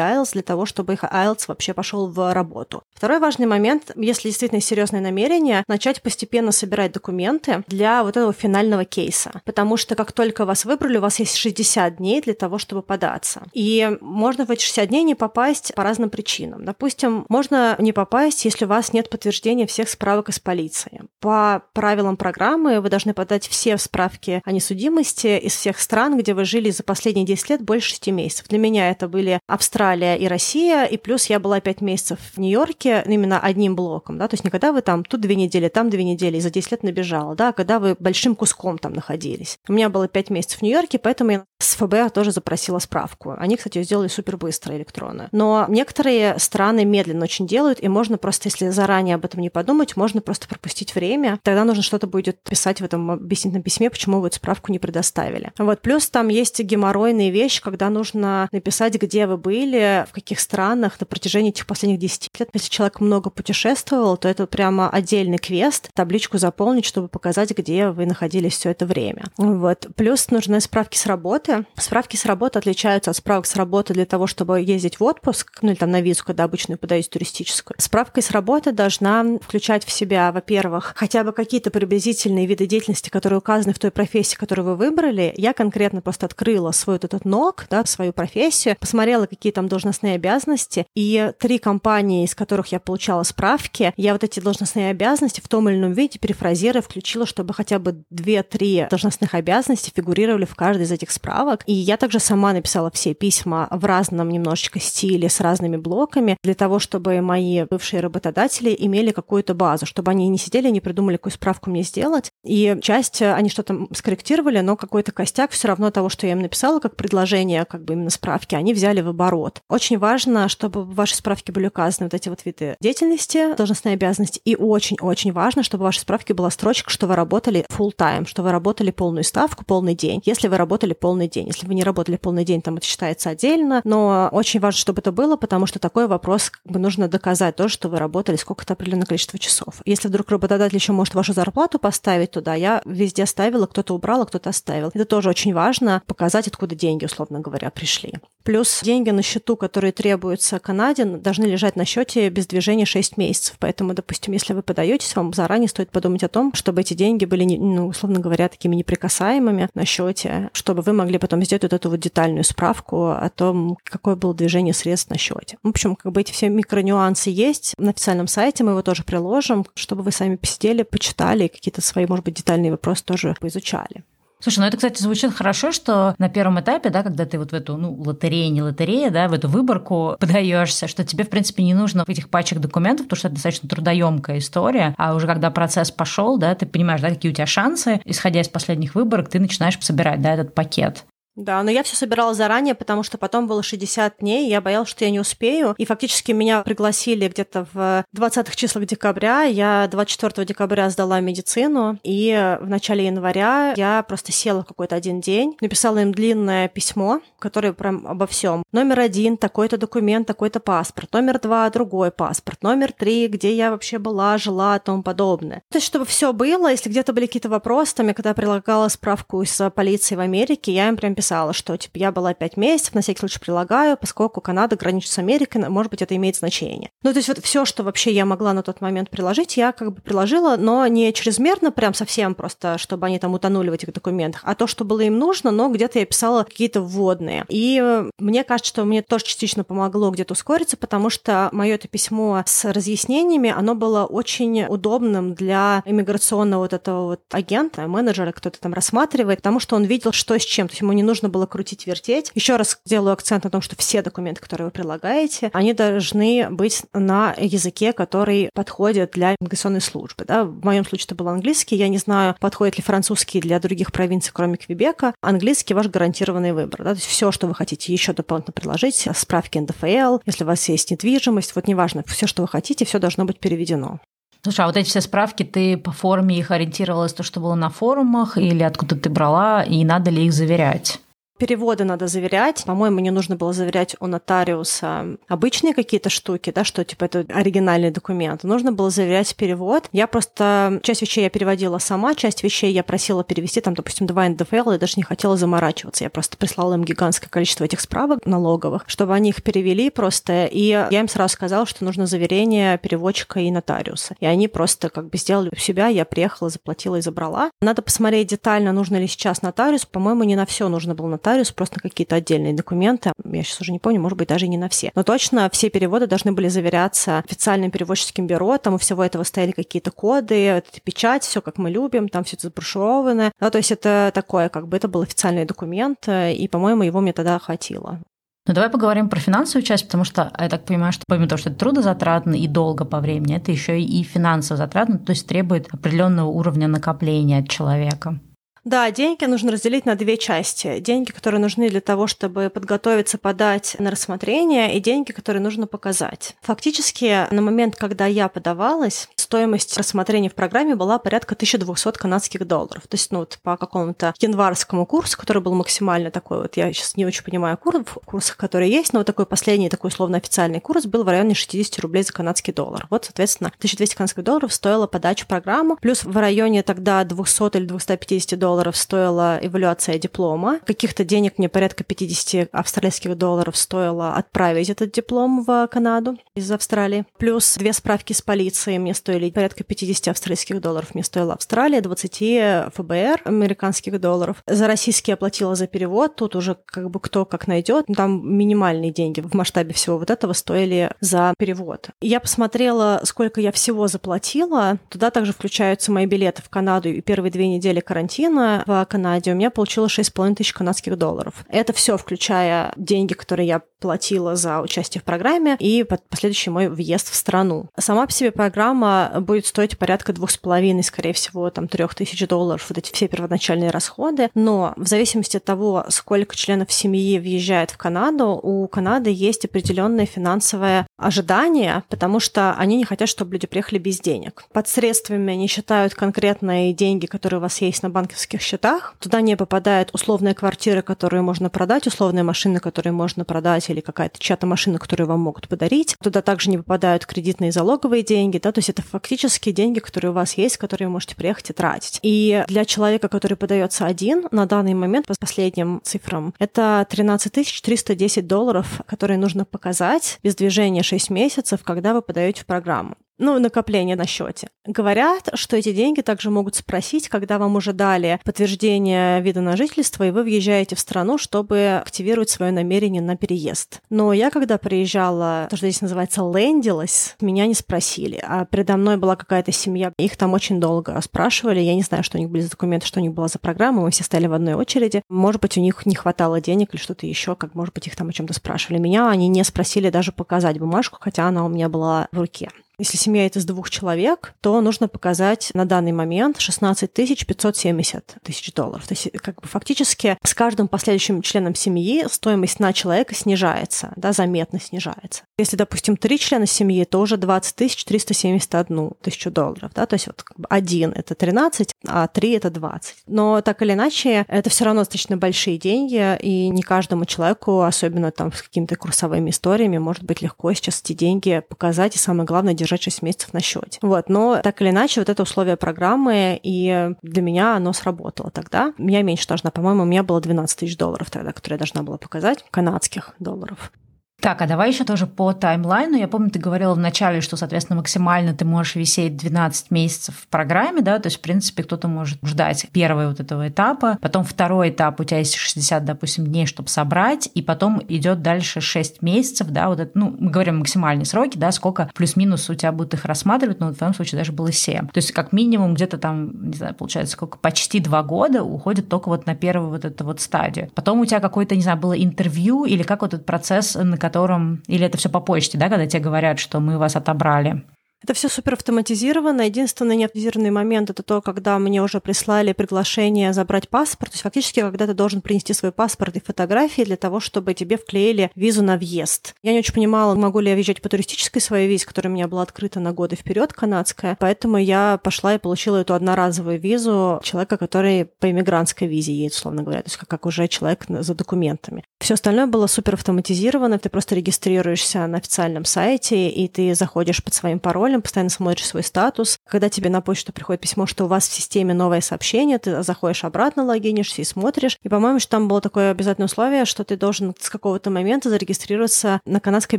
IELTS для того, чтобы их IELTS вообще пошел в работу. Второй важный момент, если действительно серьезное намерение, начать постепенно собирать документы для вот этого финального кейса. Потому что как только вас выбрали, у вас есть 60 дней для того, чтобы податься. И можно в эти 60 дней не попасть по разным причинам. Допустим, можно не попасть, если у вас нет подтверждения всех справок из полиции. По правилам программы вы должны подать все справки о несудимости из всех стран, где вы жили за последние 10 лет больше 6 месяцев. Для меня это были Австралия и Россия, и плюс я была 5 месяцев в Нью-Йорке именно одним блоком, да, то есть не когда вы там тут две недели, там две недели, и за 10 лет набежала, да, а когда вы большим куском там находились. У меня было 5 месяцев в Нью-Йорке, поэтому я с ФБР тоже запросила справку. Они, кстати, сделали супер быстро электронно электронную. Но некоторые страны медленно очень делают, и можно просто, если заранее об этом не подумать, можно просто пропустить время. Тогда нужно что-то будет писать в этом объяснительном письме, почему вы эту справку не предоставили. Вот. Плюс там есть геморройные вещи, когда нужно написать, где вы были, в каких странах на протяжении этих последних 10 лет. Если человек много путешествовал, то это прямо отдельный квест, табличку заполнить, чтобы показать, где вы находились все это время. Вот. Плюс нужны справки с работы. Справки с работы отличаются от справок с работы для того, чтобы ездить в отпуск, ну или там на визу, когда обычную подаюсь туристическую. Справка из работы должна включать в себя, во-первых, хотя бы какие-то приблизительные виды деятельности, которые указаны в той профессии, которую вы выбрали. Я конкретно просто открыла свой вот этот НОК, да, свою профессию, посмотрела, какие там должностные обязанности, и три компании, из которых я получала справки, я вот эти должностные обязанности в том или ином виде, перефразируя, включила, чтобы хотя бы две-три должностных обязанности фигурировали в каждой из этих справок. И я также сама написала все письма в разном немножечко стиле с разными блоками для того, чтобы мои бывшие работодатели имели какую-то базу, чтобы они не сидели, не придумали, какую справку мне сделать. И часть э, они что-то скорректировали, но какой-то костяк все равно того, что я им написала как предложение, как бы именно справки, они взяли в оборот. Очень важно, чтобы в вашей справке были указаны вот эти вот виды деятельности, должностные обязанности, и очень-очень важно, чтобы в вашей справке была строчка, что вы работали full time, что вы работали полную ставку, полный день. Если вы работали полный день, если вы не работали полный день, там это считается отдельно, но очень важно, чтобы это было, потому что такой вопрос как бы нужно доказать то, что вы работали сколько-то определенное количество часов. Если вдруг работодатель еще может вашу зарплату поставить туда, я везде ставила, кто-то убрал, а кто-то оставил. Это тоже очень важно, показать, откуда деньги, условно говоря, пришли. Плюс деньги на счету, которые требуются Канаде, должны лежать на счете без движения 6 месяцев. Поэтому, допустим, если вы подаетесь, вам заранее стоит подумать о том, чтобы эти деньги были, ну, условно говоря, такими неприкасаемыми на счете, чтобы вы могли потом сделать вот эту вот детальную справку о том, какое было движение средств на счете. В общем, как бы эти все микронюансы есть на официальном сайте, мы его тоже приложим, чтобы вы сами посидели, почитали и какие-то свои, может быть, детальные вопросы тоже поизучали. Слушай, ну это, кстати, звучит хорошо, что на первом этапе, да, когда ты вот в эту, ну, лотерею, не лотерея, да, в эту выборку подаешься, что тебе, в принципе, не нужно этих пачек документов, потому что это достаточно трудоемкая история, а уже когда процесс пошел, да, ты понимаешь, да, какие у тебя шансы, исходя из последних выборок, ты начинаешь собирать, да, этот пакет. Да, но я все собирала заранее, потому что потом было 60 дней, я боялась, что я не успею. И фактически меня пригласили где-то в 20-х числах декабря. Я 24 декабря сдала медицину, и в начале января я просто села какой-то один день, написала им длинное письмо, которое прям обо всем. Номер один, такой-то документ, такой-то паспорт. Номер два, другой паспорт. Номер три, где я вообще была, жила и тому подобное. То есть, чтобы все было, если где-то были какие-то вопросы, там я когда прилагала справку из полиции в Америке, я им прям писала, что типа я была пять месяцев, на всякий случай прилагаю, поскольку Канада граничит с Америкой, может быть, это имеет значение. Ну, то есть вот все, что вообще я могла на тот момент приложить, я как бы приложила, но не чрезмерно, прям совсем просто, чтобы они там утонули в этих документах, а то, что было им нужно, но где-то я писала какие-то вводные. И мне кажется, что мне тоже частично помогло где-то ускориться, потому что мое это письмо с разъяснениями, оно было очень удобным для иммиграционного вот этого вот агента, менеджера, кто-то там рассматривает, потому что он видел, что с чем. То есть ему не нужно было крутить, вертеть. Еще раз делаю акцент на том, что все документы, которые вы прилагаете, они должны быть на языке, который подходит для миграционной службы. Да? В моем случае это был английский. Я не знаю, подходит ли французский для других провинций, кроме Квебека. Английский ваш гарантированный выбор. Да? То есть все, что вы хотите еще дополнительно приложить, справки НДФЛ, если у вас есть недвижимость, вот неважно, все, что вы хотите, все должно быть переведено. Слушай, а вот эти все справки, ты по форме их ориентировалась, то, что было на форумах, или откуда ты брала, и надо ли их заверять? Переводы надо заверять. По-моему, не нужно было заверять у нотариуса обычные какие-то штуки, да, что типа это оригинальный документ. Нужно было заверять перевод. Я просто часть вещей я переводила сама, часть вещей я просила перевести, там, допустим, два НДФЛ, я даже не хотела заморачиваться. Я просто прислала им гигантское количество этих справок налоговых, чтобы они их перевели просто. И я им сразу сказала, что нужно заверение переводчика и нотариуса. И они просто как бы сделали себя, я приехала, заплатила и забрала. Надо посмотреть детально, нужно ли сейчас нотариус. По-моему, не на все нужно было нотариус нотариус, просто на какие-то отдельные документы. Я сейчас уже не помню, может быть, даже не на все. Но точно все переводы должны были заверяться официальным переводческим бюро. Там у всего этого стояли какие-то коды, печать, все как мы любим, там все это заброшировано. Ну, то есть это такое, как бы это был официальный документ, и, по-моему, его мне тогда хватило. Ну, давай поговорим про финансовую часть, потому что я так понимаю, что помимо того, что это трудозатратно и долго по времени, это еще и финансово затратно, то есть требует определенного уровня накопления от человека. Да, деньги нужно разделить на две части. Деньги, которые нужны для того, чтобы подготовиться, подать на рассмотрение, и деньги, которые нужно показать. Фактически, на момент, когда я подавалась, стоимость рассмотрения в программе была порядка 1200 канадских долларов. То есть, ну, вот по какому-то январскому курсу, который был максимально такой, вот я сейчас не очень понимаю курс, курсах, которые есть, но вот такой последний, такой условно официальный курс был в районе 60 рублей за канадский доллар. Вот, соответственно, 1200 канадских долларов стоила подача в программу, плюс в районе тогда 200 или 250 долларов долларов стоила эвалюация диплома. Каких-то денег мне порядка 50 австралийских долларов стоило отправить этот диплом в Канаду из Австралии. Плюс две справки с полицией мне стоили порядка 50 австралийских долларов. Мне стоила Австралия, 20 ФБР американских долларов. За российские оплатила за перевод. Тут уже как бы кто как найдет. Там минимальные деньги в масштабе всего вот этого стоили за перевод. Я посмотрела, сколько я всего заплатила. Туда также включаются мои билеты в Канаду и первые две недели карантина недавно в Канаде у меня получилось 6,5 тысяч канадских долларов. Это все, включая деньги, которые я платила за участие в программе и последующий мой въезд в страну. Сама по себе программа будет стоить порядка двух с половиной, скорее всего, там трех тысяч долларов, вот эти все первоначальные расходы. Но в зависимости от того, сколько членов семьи въезжает в Канаду, у Канады есть определенное финансовое ожидание, потому что они не хотят, чтобы люди приехали без денег. Под средствами они считают конкретные деньги, которые у вас есть на банковских банковских счетах. Туда не попадает условная квартира, которую можно продать, условные машины, которые можно продать, или какая-то чья-то машина, которую вам могут подарить. Туда также не попадают кредитные залоговые деньги, да, то есть это фактически деньги, которые у вас есть, которые вы можете приехать и тратить. И для человека, который подается один, на данный момент, по последним цифрам, это 13 310 долларов, которые нужно показать без движения 6 месяцев, когда вы подаете в программу ну, накопление на счете. Говорят, что эти деньги также могут спросить, когда вам уже дали подтверждение вида на жительство, и вы въезжаете в страну, чтобы активировать свое намерение на переезд. Но я, когда приезжала, то, что здесь называется лендилась, меня не спросили. А передо мной была какая-то семья, их там очень долго спрашивали. Я не знаю, что у них были за документы, что у них была за программа. Мы все стояли в одной очереди. Может быть, у них не хватало денег или что-то еще, как, может быть, их там о чем-то спрашивали. Меня они не спросили даже показать бумажку, хотя она у меня была в руке. Если семья это из двух человек, то нужно показать на данный момент 16 570 тысяч долларов. То есть как бы фактически с каждым последующим членом семьи стоимость на человека снижается, да, заметно снижается. Если, допустим, три члена семьи, то уже 20 371 тысячу долларов. Да? То есть вот один – это 13, а три – это 20. Но так или иначе, это все равно достаточно большие деньги, и не каждому человеку, особенно там с какими-то курсовыми историями, может быть легко сейчас эти деньги показать, и самое главное – держать 6 месяцев на счете. Вот, но так или иначе, вот это условие программы, и для меня оно сработало тогда. Я меньше должна, по-моему, у меня было 12 тысяч долларов тогда, которые я должна была показать, канадских долларов. Так, а давай еще тоже по таймлайну. Я помню, ты говорила в начале, что, соответственно, максимально ты можешь висеть 12 месяцев в программе, да, то есть, в принципе, кто-то может ждать первого вот этого этапа, потом второй этап, у тебя есть 60, допустим, дней, чтобы собрать, и потом идет дальше 6 месяцев, да, вот это, ну, мы говорим максимальные сроки, да, сколько плюс-минус у тебя будут их рассматривать, но в твоем случае даже было 7. То есть, как минимум, где-то там, не знаю, получается, сколько, почти 2 года уходит только вот на первую вот эту вот стадию. Потом у тебя какое-то, не знаю, было интервью или как вот этот процесс, на котором... Или это все по почте, да, когда тебе говорят, что мы вас отобрали? Это все супер автоматизировано. Единственный неавтоматизированный момент это то, когда мне уже прислали приглашение забрать паспорт. То есть фактически, когда ты должен принести свой паспорт и фотографии для того, чтобы тебе вклеили визу на въезд. Я не очень понимала, могу ли я въезжать по туристической своей визе, которая у меня была открыта на годы вперед, канадская. Поэтому я пошла и получила эту одноразовую визу человека, который по иммигрантской визе едет, условно говоря. То есть как, как уже человек за документами. Все остальное было супер автоматизировано. Ты просто регистрируешься на официальном сайте, и ты заходишь под своим паролем, паролем, постоянно смотришь свой статус. Когда тебе на почту приходит письмо, что у вас в системе новое сообщение, ты заходишь обратно, логинишься и смотришь. И, по-моему, что там было такое обязательное условие, что ты должен с какого-то момента зарегистрироваться на канадской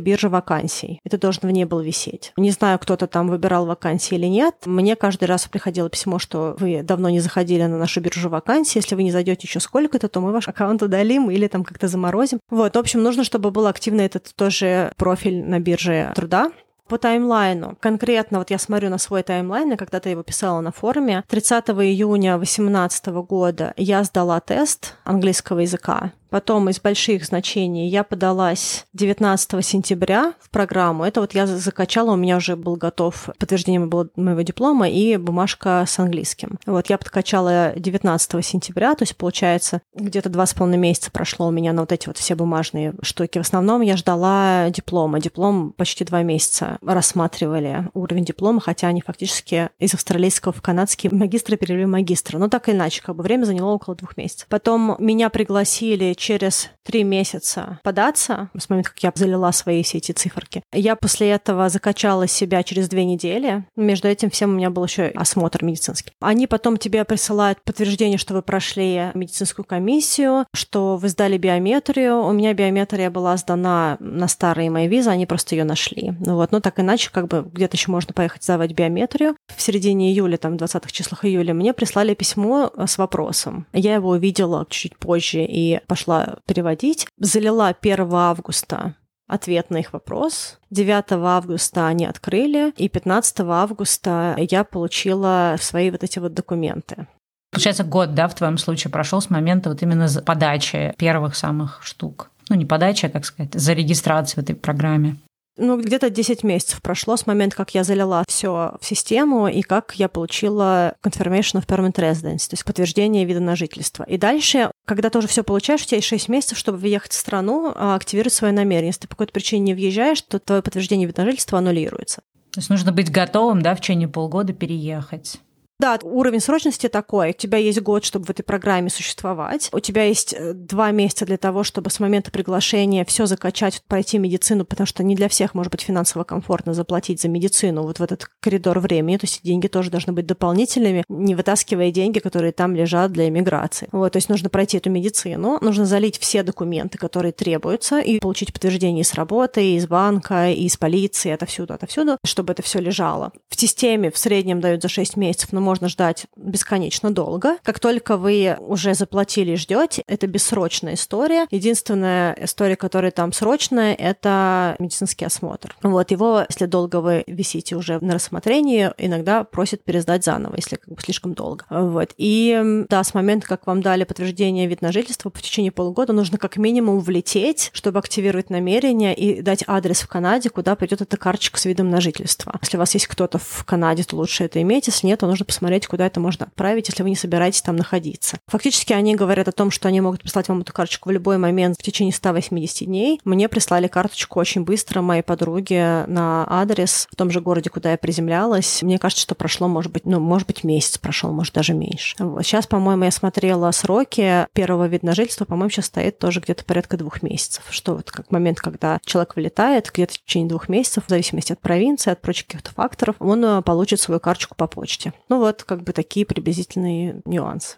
бирже вакансий. И ты должен в ней был висеть. Не знаю, кто-то там выбирал вакансии или нет. Мне каждый раз приходило письмо, что вы давно не заходили на нашу биржу вакансий. Если вы не зайдете еще сколько-то, то мы ваш аккаунт удалим или там как-то заморозим. Вот, в общем, нужно, чтобы был активный этот тоже профиль на бирже труда по таймлайну. Конкретно вот я смотрю на свой таймлайн, я когда-то его писала на форуме. 30 июня 2018 года я сдала тест английского языка. Потом из больших значений я подалась 19 сентября в программу. Это вот я закачала, у меня уже был готов подтверждение моего диплома и бумажка с английским. Вот я подкачала 19 сентября, то есть получается где-то два с половиной месяца прошло у меня на вот эти вот все бумажные штуки. В основном я ждала диплома. Диплом почти два месяца рассматривали уровень диплома, хотя они фактически из австралийского в канадский магистра перевели магистра. Но так или иначе, как бы время заняло около двух месяцев. Потом меня пригласили через три месяца податься, с момента, как я залила свои все эти циферки. Я после этого закачала себя через две недели. Между этим всем у меня был еще осмотр медицинский. Они потом тебе присылают подтверждение, что вы прошли медицинскую комиссию, что вы сдали биометрию. У меня биометрия была сдана на старые мои визы, они просто ее нашли. Ну вот, но так иначе, как бы где-то еще можно поехать сдавать биометрию. В середине июля, там, в 20-х числах июля, мне прислали письмо с вопросом. Я его увидела чуть-чуть позже и пошла пошла переводить. Залила 1 августа ответ на их вопрос. 9 августа они открыли, и 15 августа я получила свои вот эти вот документы. Получается, год, да, в твоем случае прошел с момента вот именно подачи первых самых штук. Ну, не подачи, а, как сказать, зарегистрации в этой программе. Ну, где-то 10 месяцев прошло с момента, как я залила все в систему и как я получила confirmation of permanent residence, то есть подтверждение вида на жительство. И дальше, когда ты уже все получаешь, у тебя есть 6 месяцев, чтобы въехать в страну, а, активировать свое намерение. Если ты по какой-то причине не въезжаешь, то твое подтверждение вида на жительство аннулируется. То есть нужно быть готовым, да, в течение полгода переехать. Да, уровень срочности такой. У тебя есть год, чтобы в этой программе существовать. У тебя есть э, два месяца для того, чтобы с момента приглашения все закачать, пройти медицину, потому что не для всех может быть финансово комфортно заплатить за медицину вот в этот коридор времени. То есть деньги тоже должны быть дополнительными, не вытаскивая деньги, которые там лежат для иммиграции. Вот, то есть нужно пройти эту медицину, нужно залить все документы, которые требуются, и получить подтверждение с работы, из банка, из полиции, отовсюду, отовсюду, чтобы это все лежало. В системе в среднем дают за 6 месяцев, но можно ждать бесконечно долго. Как только вы уже заплатили и ждете, это бессрочная история. Единственная история, которая там срочная, это медицинский осмотр. Вот его, если долго вы висите уже на рассмотрении, иногда просят пересдать заново, если как бы слишком долго. Вот. И да, с момента, как вам дали подтверждение вид на жительство, в течение полугода нужно как минимум влететь, чтобы активировать намерение и дать адрес в Канаде, куда придет эта карточка с видом на жительство. Если у вас есть кто-то в Канаде, то лучше это иметь. Если нет, то нужно посмотреть, куда это можно отправить, если вы не собираетесь там находиться. Фактически они говорят о том, что они могут прислать вам эту карточку в любой момент в течение 180 дней. Мне прислали карточку очень быстро моей подруге на адрес в том же городе, куда я приземлялась. Мне кажется, что прошло, может быть, ну, может быть, месяц прошел, может, даже меньше. Вот. Сейчас, по-моему, я смотрела сроки первого вида на жительство, по-моему, сейчас стоит тоже где-то порядка двух месяцев, что вот как момент, когда человек вылетает, где-то в течение двух месяцев, в зависимости от провинции, от прочих каких-то факторов, он э, получит свою карточку по почте. Ну вот, как бы такие приблизительные нюансы.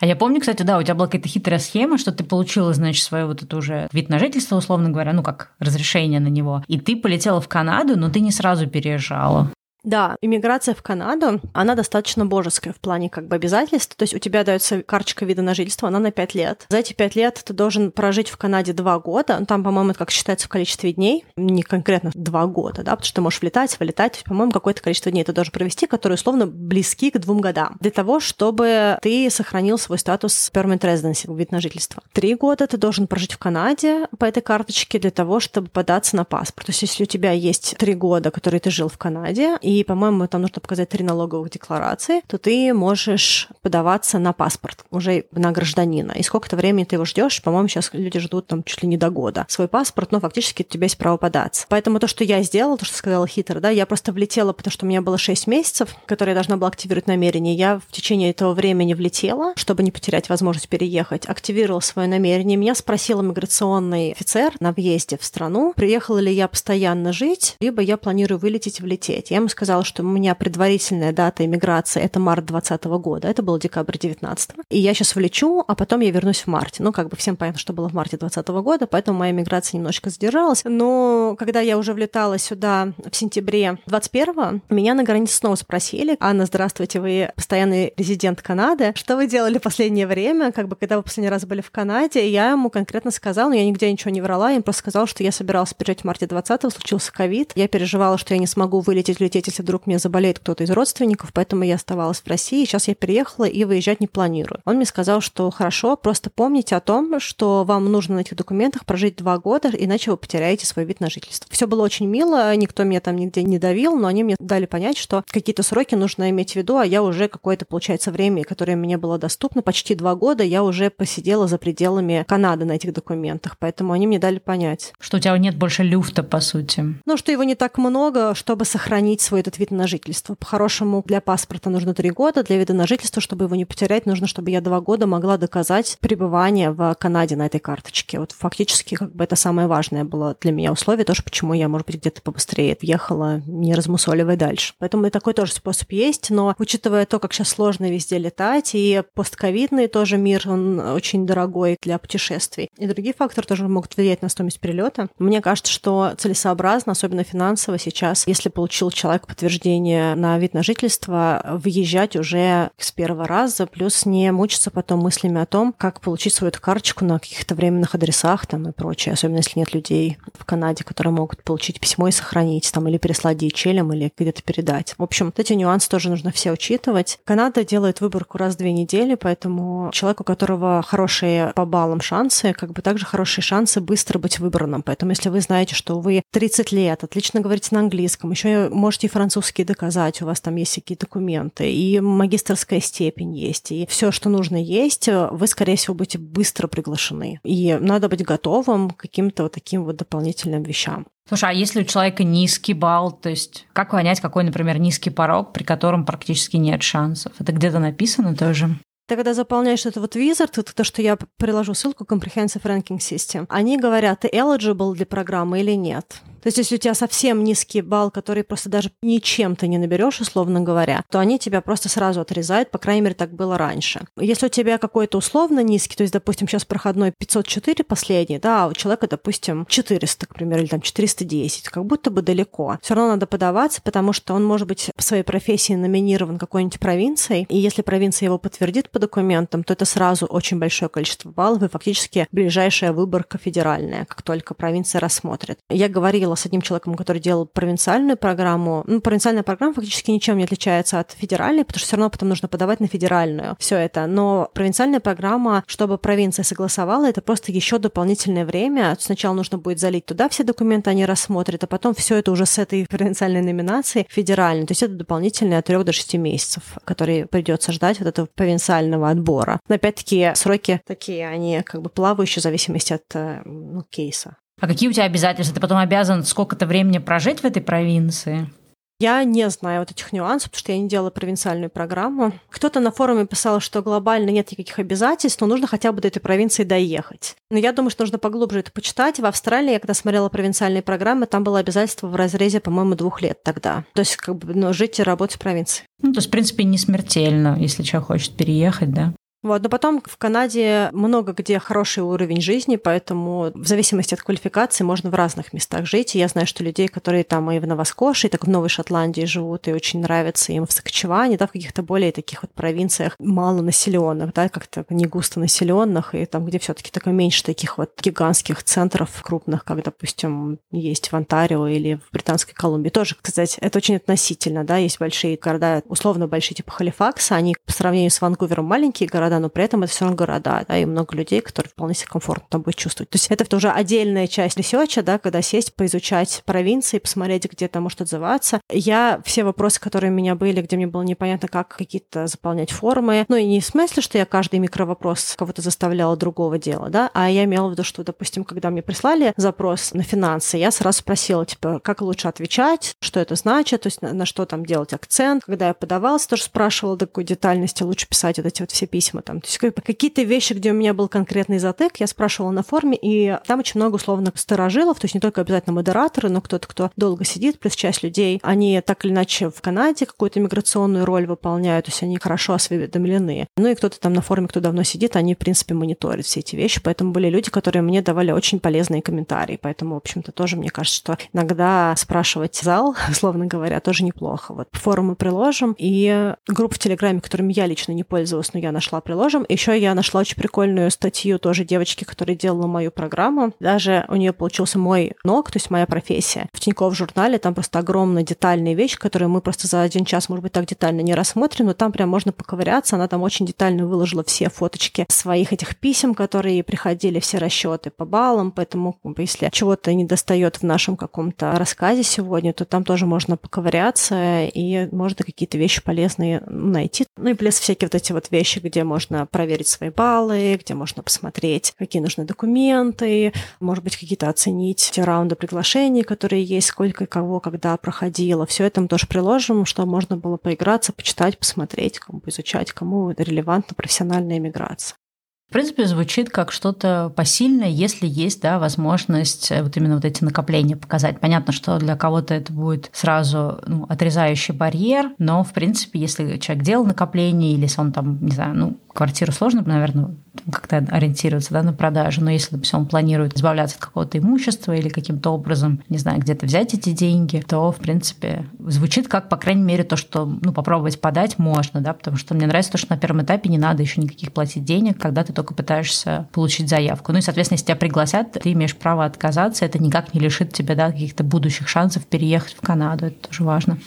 А я помню, кстати, да, у тебя была какая-то хитрая схема, что ты получила, значит, свое вот это уже вид на жительство, условно говоря, ну как разрешение на него, и ты полетела в Канаду, но ты не сразу переезжала. Да, иммиграция в Канаду, она достаточно божеская в плане как бы обязательств. То есть у тебя дается карточка вида на жительство, она на 5 лет. За эти 5 лет ты должен прожить в Канаде 2 года. Там, по-моему, это как считается в количестве дней, не конкретно 2 года, да, потому что ты можешь влетать, вылетать. По-моему, какое-то количество дней ты должен провести, которые условно близки к двум годам. Для того, чтобы ты сохранил свой статус permanent residency, вид на жительство. Три года ты должен прожить в Канаде по этой карточке для того, чтобы податься на паспорт. То есть если у тебя есть три года, которые ты жил в Канаде, и и, по-моему, там нужно показать три налоговых декларации, то ты можешь подаваться на паспорт уже на гражданина. И сколько-то времени ты его ждешь, по-моему, сейчас люди ждут там чуть ли не до года. Свой паспорт, но фактически у тебя есть право податься. Поэтому то, что я сделала, то, что сказала хитро, да, я просто влетела, потому что у меня было 6 месяцев, которые я должна была активировать намерение. Я в течение этого времени влетела, чтобы не потерять возможность переехать, активировала свое намерение. Меня спросил миграционный офицер на въезде в страну, приехала ли я постоянно жить, либо я планирую вылететь и влететь. Я ему сказала, сказала, что у меня предварительная дата иммиграции это март 2020 года, это был декабрь 19 и я сейчас влечу, а потом я вернусь в марте. Ну, как бы всем понятно, что было в марте 2020 года, поэтому моя иммиграция немножко задержалась. Но когда я уже влетала сюда в сентябре 21 меня на границе снова спросили, Анна, здравствуйте, вы постоянный резидент Канады, что вы делали последнее время, как бы когда вы последний раз были в Канаде, я ему конкретно сказала, но я нигде ничего не врала, я им просто сказала, что я собиралась приезжать в марте 20 случился ковид, я переживала, что я не смогу вылететь, лететь, если вдруг мне заболеет кто-то из родственников, поэтому я оставалась в России. Сейчас я переехала и выезжать не планирую. Он мне сказал, что хорошо, просто помните о том, что вам нужно на этих документах прожить два года, иначе вы потеряете свой вид на жительство. Все было очень мило, никто меня там нигде не давил, но они мне дали понять, что какие-то сроки нужно иметь в виду, а я уже какое-то, получается, время, которое мне было доступно, почти два года, я уже посидела за пределами Канады на этих документах, поэтому они мне дали понять. Что у тебя нет больше люфта, по сути. Ну, что его не так много, чтобы сохранить свой этот вид на жительство. По-хорошему, для паспорта нужно три года, для вида на жительство, чтобы его не потерять, нужно, чтобы я два года могла доказать пребывание в Канаде на этой карточке. Вот фактически как бы это самое важное было для меня условие, тоже почему я, может быть, где-то побыстрее въехала, не размусоливая дальше. Поэтому и такой тоже способ есть, но учитывая то, как сейчас сложно везде летать, и постковидный тоже мир, он очень дорогой для путешествий, и другие факторы тоже могут влиять на стоимость перелета, мне кажется, что целесообразно, особенно финансово сейчас, если получил человек подтверждение подтверждение на вид на жительство въезжать уже с первого раза, плюс не мучиться потом мыслями о том, как получить свою эту карточку на каких-то временных адресах там и прочее, особенно если нет людей в Канаде, которые могут получить письмо и сохранить там или переслать DHL или где-то передать. В общем, эти нюансы тоже нужно все учитывать. Канада делает выборку раз в две недели, поэтому человеку, у которого хорошие по баллам шансы, как бы также хорошие шансы быстро быть выбранным. Поэтому если вы знаете, что вы 30 лет, отлично говорите на английском, еще можете французский доказать, у вас там есть какие документы, и магистрская степень есть, и все, что нужно есть, вы, скорее всего, будете быстро приглашены. И надо быть готовым к каким-то вот таким вот дополнительным вещам. Слушай, а если у человека низкий балл, то есть как понять, какой, например, низкий порог, при котором практически нет шансов? Это где-то написано тоже? Ты когда заполняешь этот вот wizard, то, что я приложу ссылку Comprehensive Ranking System, они говорят, ты eligible для программы или нет. То есть, если у тебя совсем низкий балл, который просто даже ничем ты не наберешь, условно говоря, то они тебя просто сразу отрезают, по крайней мере, так было раньше. Если у тебя какой-то условно низкий, то есть, допустим, сейчас проходной 504 последний, да, а у человека, допустим, 400, к примеру, или там 410, как будто бы далеко. Все равно надо подаваться, потому что он может быть по своей профессии номинирован какой-нибудь провинцией, и если провинция его подтвердит по документам, то это сразу очень большое количество баллов, и фактически ближайшая выборка федеральная, как только провинция рассмотрит. Я говорила с одним человеком, который делал провинциальную программу. Ну, провинциальная программа фактически ничем не отличается от федеральной, потому что все равно потом нужно подавать на федеральную все это. Но провинциальная программа, чтобы провинция согласовала, это просто еще дополнительное время. Сначала нужно будет залить туда все документы, они рассмотрят, а потом все это уже с этой провинциальной номинации федеральной. То есть это дополнительные от 3 до 6 месяцев, которые придется ждать вот этого провинциального отбора. Но опять-таки сроки такие, они как бы плавающие в зависимости от э, ну, кейса. А какие у тебя обязательства? Ты потом обязан сколько-то времени прожить в этой провинции? Я не знаю вот этих нюансов, потому что я не делала провинциальную программу. Кто-то на форуме писал, что глобально нет никаких обязательств, но нужно хотя бы до этой провинции доехать. Но я думаю, что нужно поглубже это почитать. В Австралии, я когда смотрела провинциальные программы, там было обязательство в разрезе, по-моему, двух лет тогда. То есть как бы ну, жить и работать в провинции. Ну, то есть, в принципе, не смертельно, если человек хочет переехать, да? Вот. Но потом в Канаде много где хороший уровень жизни, поэтому в зависимости от квалификации можно в разных местах жить. И я знаю, что людей, которые там и в Nova Scotia, и так в Новой Шотландии живут, и очень нравится им в Саскачеване, да, в каких-то более таких вот провинциях малонаселенных, да, как-то не густо населенных, и там, где все таки такое меньше таких вот гигантских центров крупных, как, допустим, есть в Онтарио или в Британской Колумбии. Тоже, кстати, это очень относительно, да, есть большие города, условно большие, типа Халифакса, они по сравнению с Ванкувером маленькие города, города, но при этом это все равно города, да, и много людей, которые вполне себе комфортно там будут чувствовать. То есть это тоже отдельная часть ресерча, да, когда сесть, поизучать провинции, посмотреть, где там может отзываться. Я все вопросы, которые у меня были, где мне было непонятно, как какие-то заполнять формы, ну и не в смысле, что я каждый микровопрос кого-то заставляла другого дела, да, а я имела в виду, что, допустим, когда мне прислали запрос на финансы, я сразу спросила, типа, как лучше отвечать, что это значит, то есть на, на что там делать акцент. Когда я подавалась, тоже спрашивала до какой детальности лучше писать вот эти вот все письма там. То есть какие-то вещи, где у меня был конкретный затык, я спрашивала на форуме, и там очень много условно сторожилов, то есть не только обязательно модераторы, но кто-то, кто долго сидит, плюс часть людей, они так или иначе в Канаде какую-то миграционную роль выполняют, то есть они хорошо осведомлены. Ну и кто-то там на форуме, кто давно сидит, они, в принципе, мониторят все эти вещи, поэтому были люди, которые мне давали очень полезные комментарии, поэтому, в общем-то, тоже мне кажется, что иногда спрашивать зал, условно говоря, тоже неплохо. Вот форум мы приложим, и группу в Телеграме, которыми я лично не пользовалась, но я нашла приложим. Еще я нашла очень прикольную статью тоже девочки, которая делала мою программу. Даже у нее получился мой ног, то есть моя профессия. В Тинькофф журнале там просто огромная детальная вещь, которую мы просто за один час, может быть, так детально не рассмотрим, но там прям можно поковыряться. Она там очень детально выложила все фоточки своих этих писем, которые приходили, все расчеты по баллам, поэтому если чего-то не достает в нашем каком-то рассказе сегодня, то там тоже можно поковыряться и можно какие-то вещи полезные найти. Ну и плюс всякие вот эти вот вещи, где можно проверить свои баллы, где можно посмотреть, какие нужны документы, может быть, какие-то оценить те раунды приглашений, которые есть, сколько кого когда проходило. Все это мы тоже приложим, чтобы можно было поиграться, почитать, посмотреть, кому изучать, кому релевантна профессиональная миграция. В принципе, звучит как что-то посильное, если есть да, возможность э, вот именно вот эти накопления показать. Понятно, что для кого-то это будет сразу ну, отрезающий барьер, но, в принципе, если человек делал накопление, или если он там, не знаю, ну, квартиру сложно, наверное, как-то ориентироваться да, на продажу, но если, допустим, он планирует избавляться от какого-то имущества или каким-то образом, не знаю, где-то взять эти деньги, то, в принципе, звучит как, по крайней мере, то, что ну, попробовать подать можно, да, потому что мне нравится то, что на первом этапе не надо еще никаких платить денег, когда ты только пытаешься получить заявку. Ну и, соответственно, если тебя пригласят, ты имеешь право отказаться, это никак не лишит тебя да, каких-то будущих шансов переехать в Канаду, это тоже важно.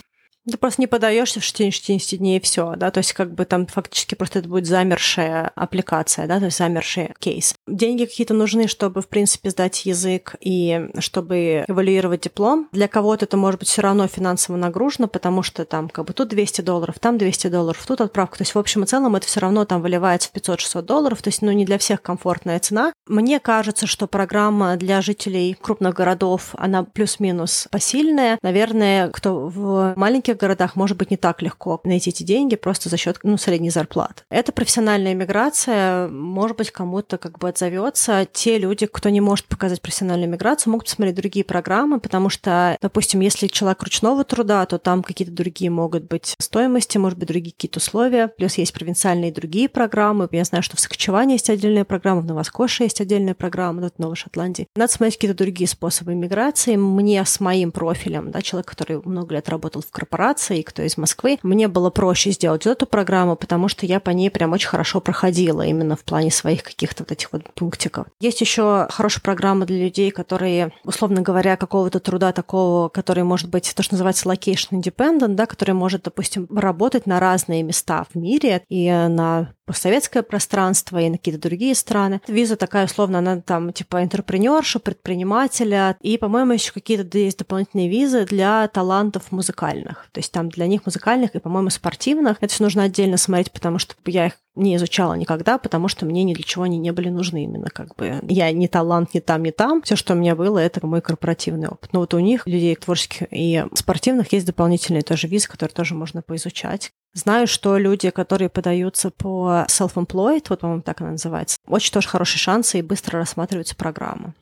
Ты просто не подаешься в течение 60 дней и все, да, то есть как бы там фактически просто это будет замершая аппликация, да, то есть замерший кейс. Деньги какие-то нужны, чтобы, в принципе, сдать язык и чтобы эвалюировать диплом. Для кого-то это может быть все равно финансово нагружено, потому что там как бы тут 200 долларов, там 200 долларов, тут отправка. То есть в общем и целом это все равно там выливается в 500-600 долларов, то есть ну не для всех комфортная цена. Мне кажется, что программа для жителей крупных городов, она плюс-минус посильная. Наверное, кто в маленьких маленьких городах может быть не так легко найти эти деньги просто за счет ну, средней зарплаты. Это профессиональная миграция, может быть, кому-то как бы отзовется. Те люди, кто не может показать профессиональную миграцию, могут посмотреть другие программы, потому что, допустим, если человек ручного труда, то там какие-то другие могут быть стоимости, может быть, другие какие-то условия. Плюс есть провинциальные другие программы. Я знаю, что в Сакчеване есть отдельная программа, в Новоскоше есть отдельная программа, вот в Новой Шотландии. Надо смотреть какие-то другие способы миграции. Мне с моим профилем, да, человек, который много лет работал в корпорации, кто из Москвы, мне было проще сделать эту программу, потому что я по ней прям очень хорошо проходила именно в плане своих каких-то вот этих вот пунктиков. Есть еще хорошая программа для людей, которые, условно говоря, какого-то труда такого, который может быть то, что называется location independent, да, который может, допустим, работать на разные места в мире и на постсоветское пространство и на какие-то другие страны. Виза такая, условно, она там типа интерпренерша, предпринимателя. И, по-моему, еще какие-то есть дополнительные визы для талантов музыкальных. То есть там для них музыкальных и, по-моему, спортивных. Это все нужно отдельно смотреть, потому что я их не изучала никогда, потому что мне ни для чего они не были нужны именно как бы. Я не талант ни там, ни там. Все, что у меня было, это мой корпоративный опыт. Но вот у них, людей творческих и спортивных, есть дополнительные тоже визы, которые тоже можно поизучать. Знаю, что люди, которые подаются по self-employed, вот, по-моему, так она называется, очень тоже хорошие шансы и быстро рассматриваются программы.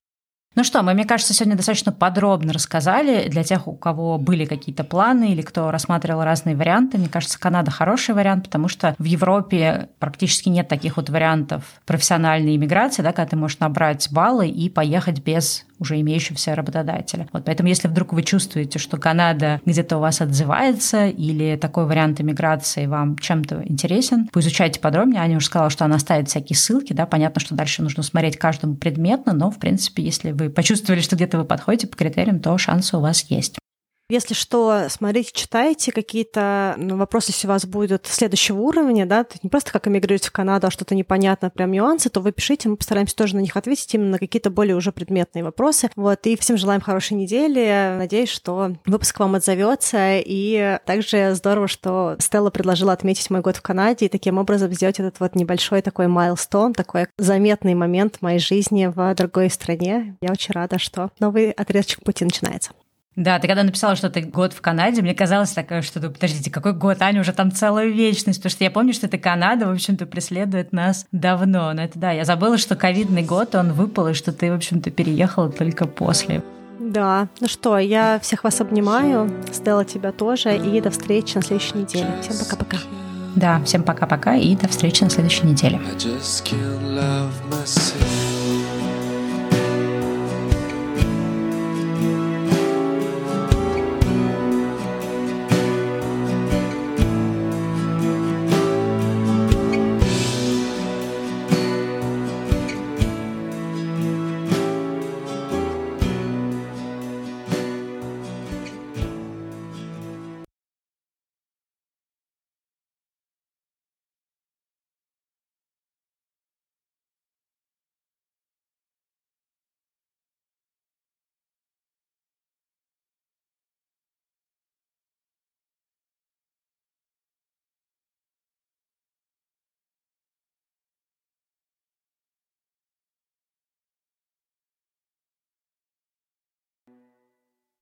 Ну что, мы, мне кажется, сегодня достаточно подробно рассказали для тех, у кого были какие-то планы или кто рассматривал разные варианты. Мне кажется, Канада хороший вариант, потому что в Европе практически нет таких вот вариантов профессиональной иммиграции, да, когда ты можешь набрать баллы и поехать без уже имеющегося работодателя. Вот поэтому, если вдруг вы чувствуете, что Канада где-то у вас отзывается или такой вариант иммиграции вам чем-то интересен, поизучайте подробнее. Аня уже сказала, что она ставит всякие ссылки, да, понятно, что дальше нужно смотреть каждому предметно, но, в принципе, если вы почувствовали, что где-то вы подходите по критериям, то шансы у вас есть. Если что, смотрите, читайте, какие-то ну, вопросы, если у вас будут следующего уровня, да, не просто как эмигрировать в Канаду, а что-то непонятно, прям нюансы, то вы пишите, мы постараемся тоже на них ответить, именно на какие-то более уже предметные вопросы. Вот, и всем желаем хорошей недели. Надеюсь, что выпуск вам отзовется. И также здорово, что Стелла предложила отметить мой год в Канаде и таким образом сделать этот вот небольшой такой майлстон, такой заметный момент моей жизни в другой стране. Я очень рада, что новый отрезочек пути начинается. Да, ты когда написала, что ты год в Канаде, мне казалось такое, что, ну, подождите, какой год, Аня, уже там целая вечность, потому что я помню, что эта Канада, в общем-то, преследует нас давно. Но это да, я забыла, что ковидный год, он выпал, и что ты, в общем-то, переехала только после. Да, ну что, я всех вас обнимаю, Стелла тебя тоже, и до встречи на следующей неделе. Всем пока-пока. Да, всем пока-пока и до встречи на следующей неделе.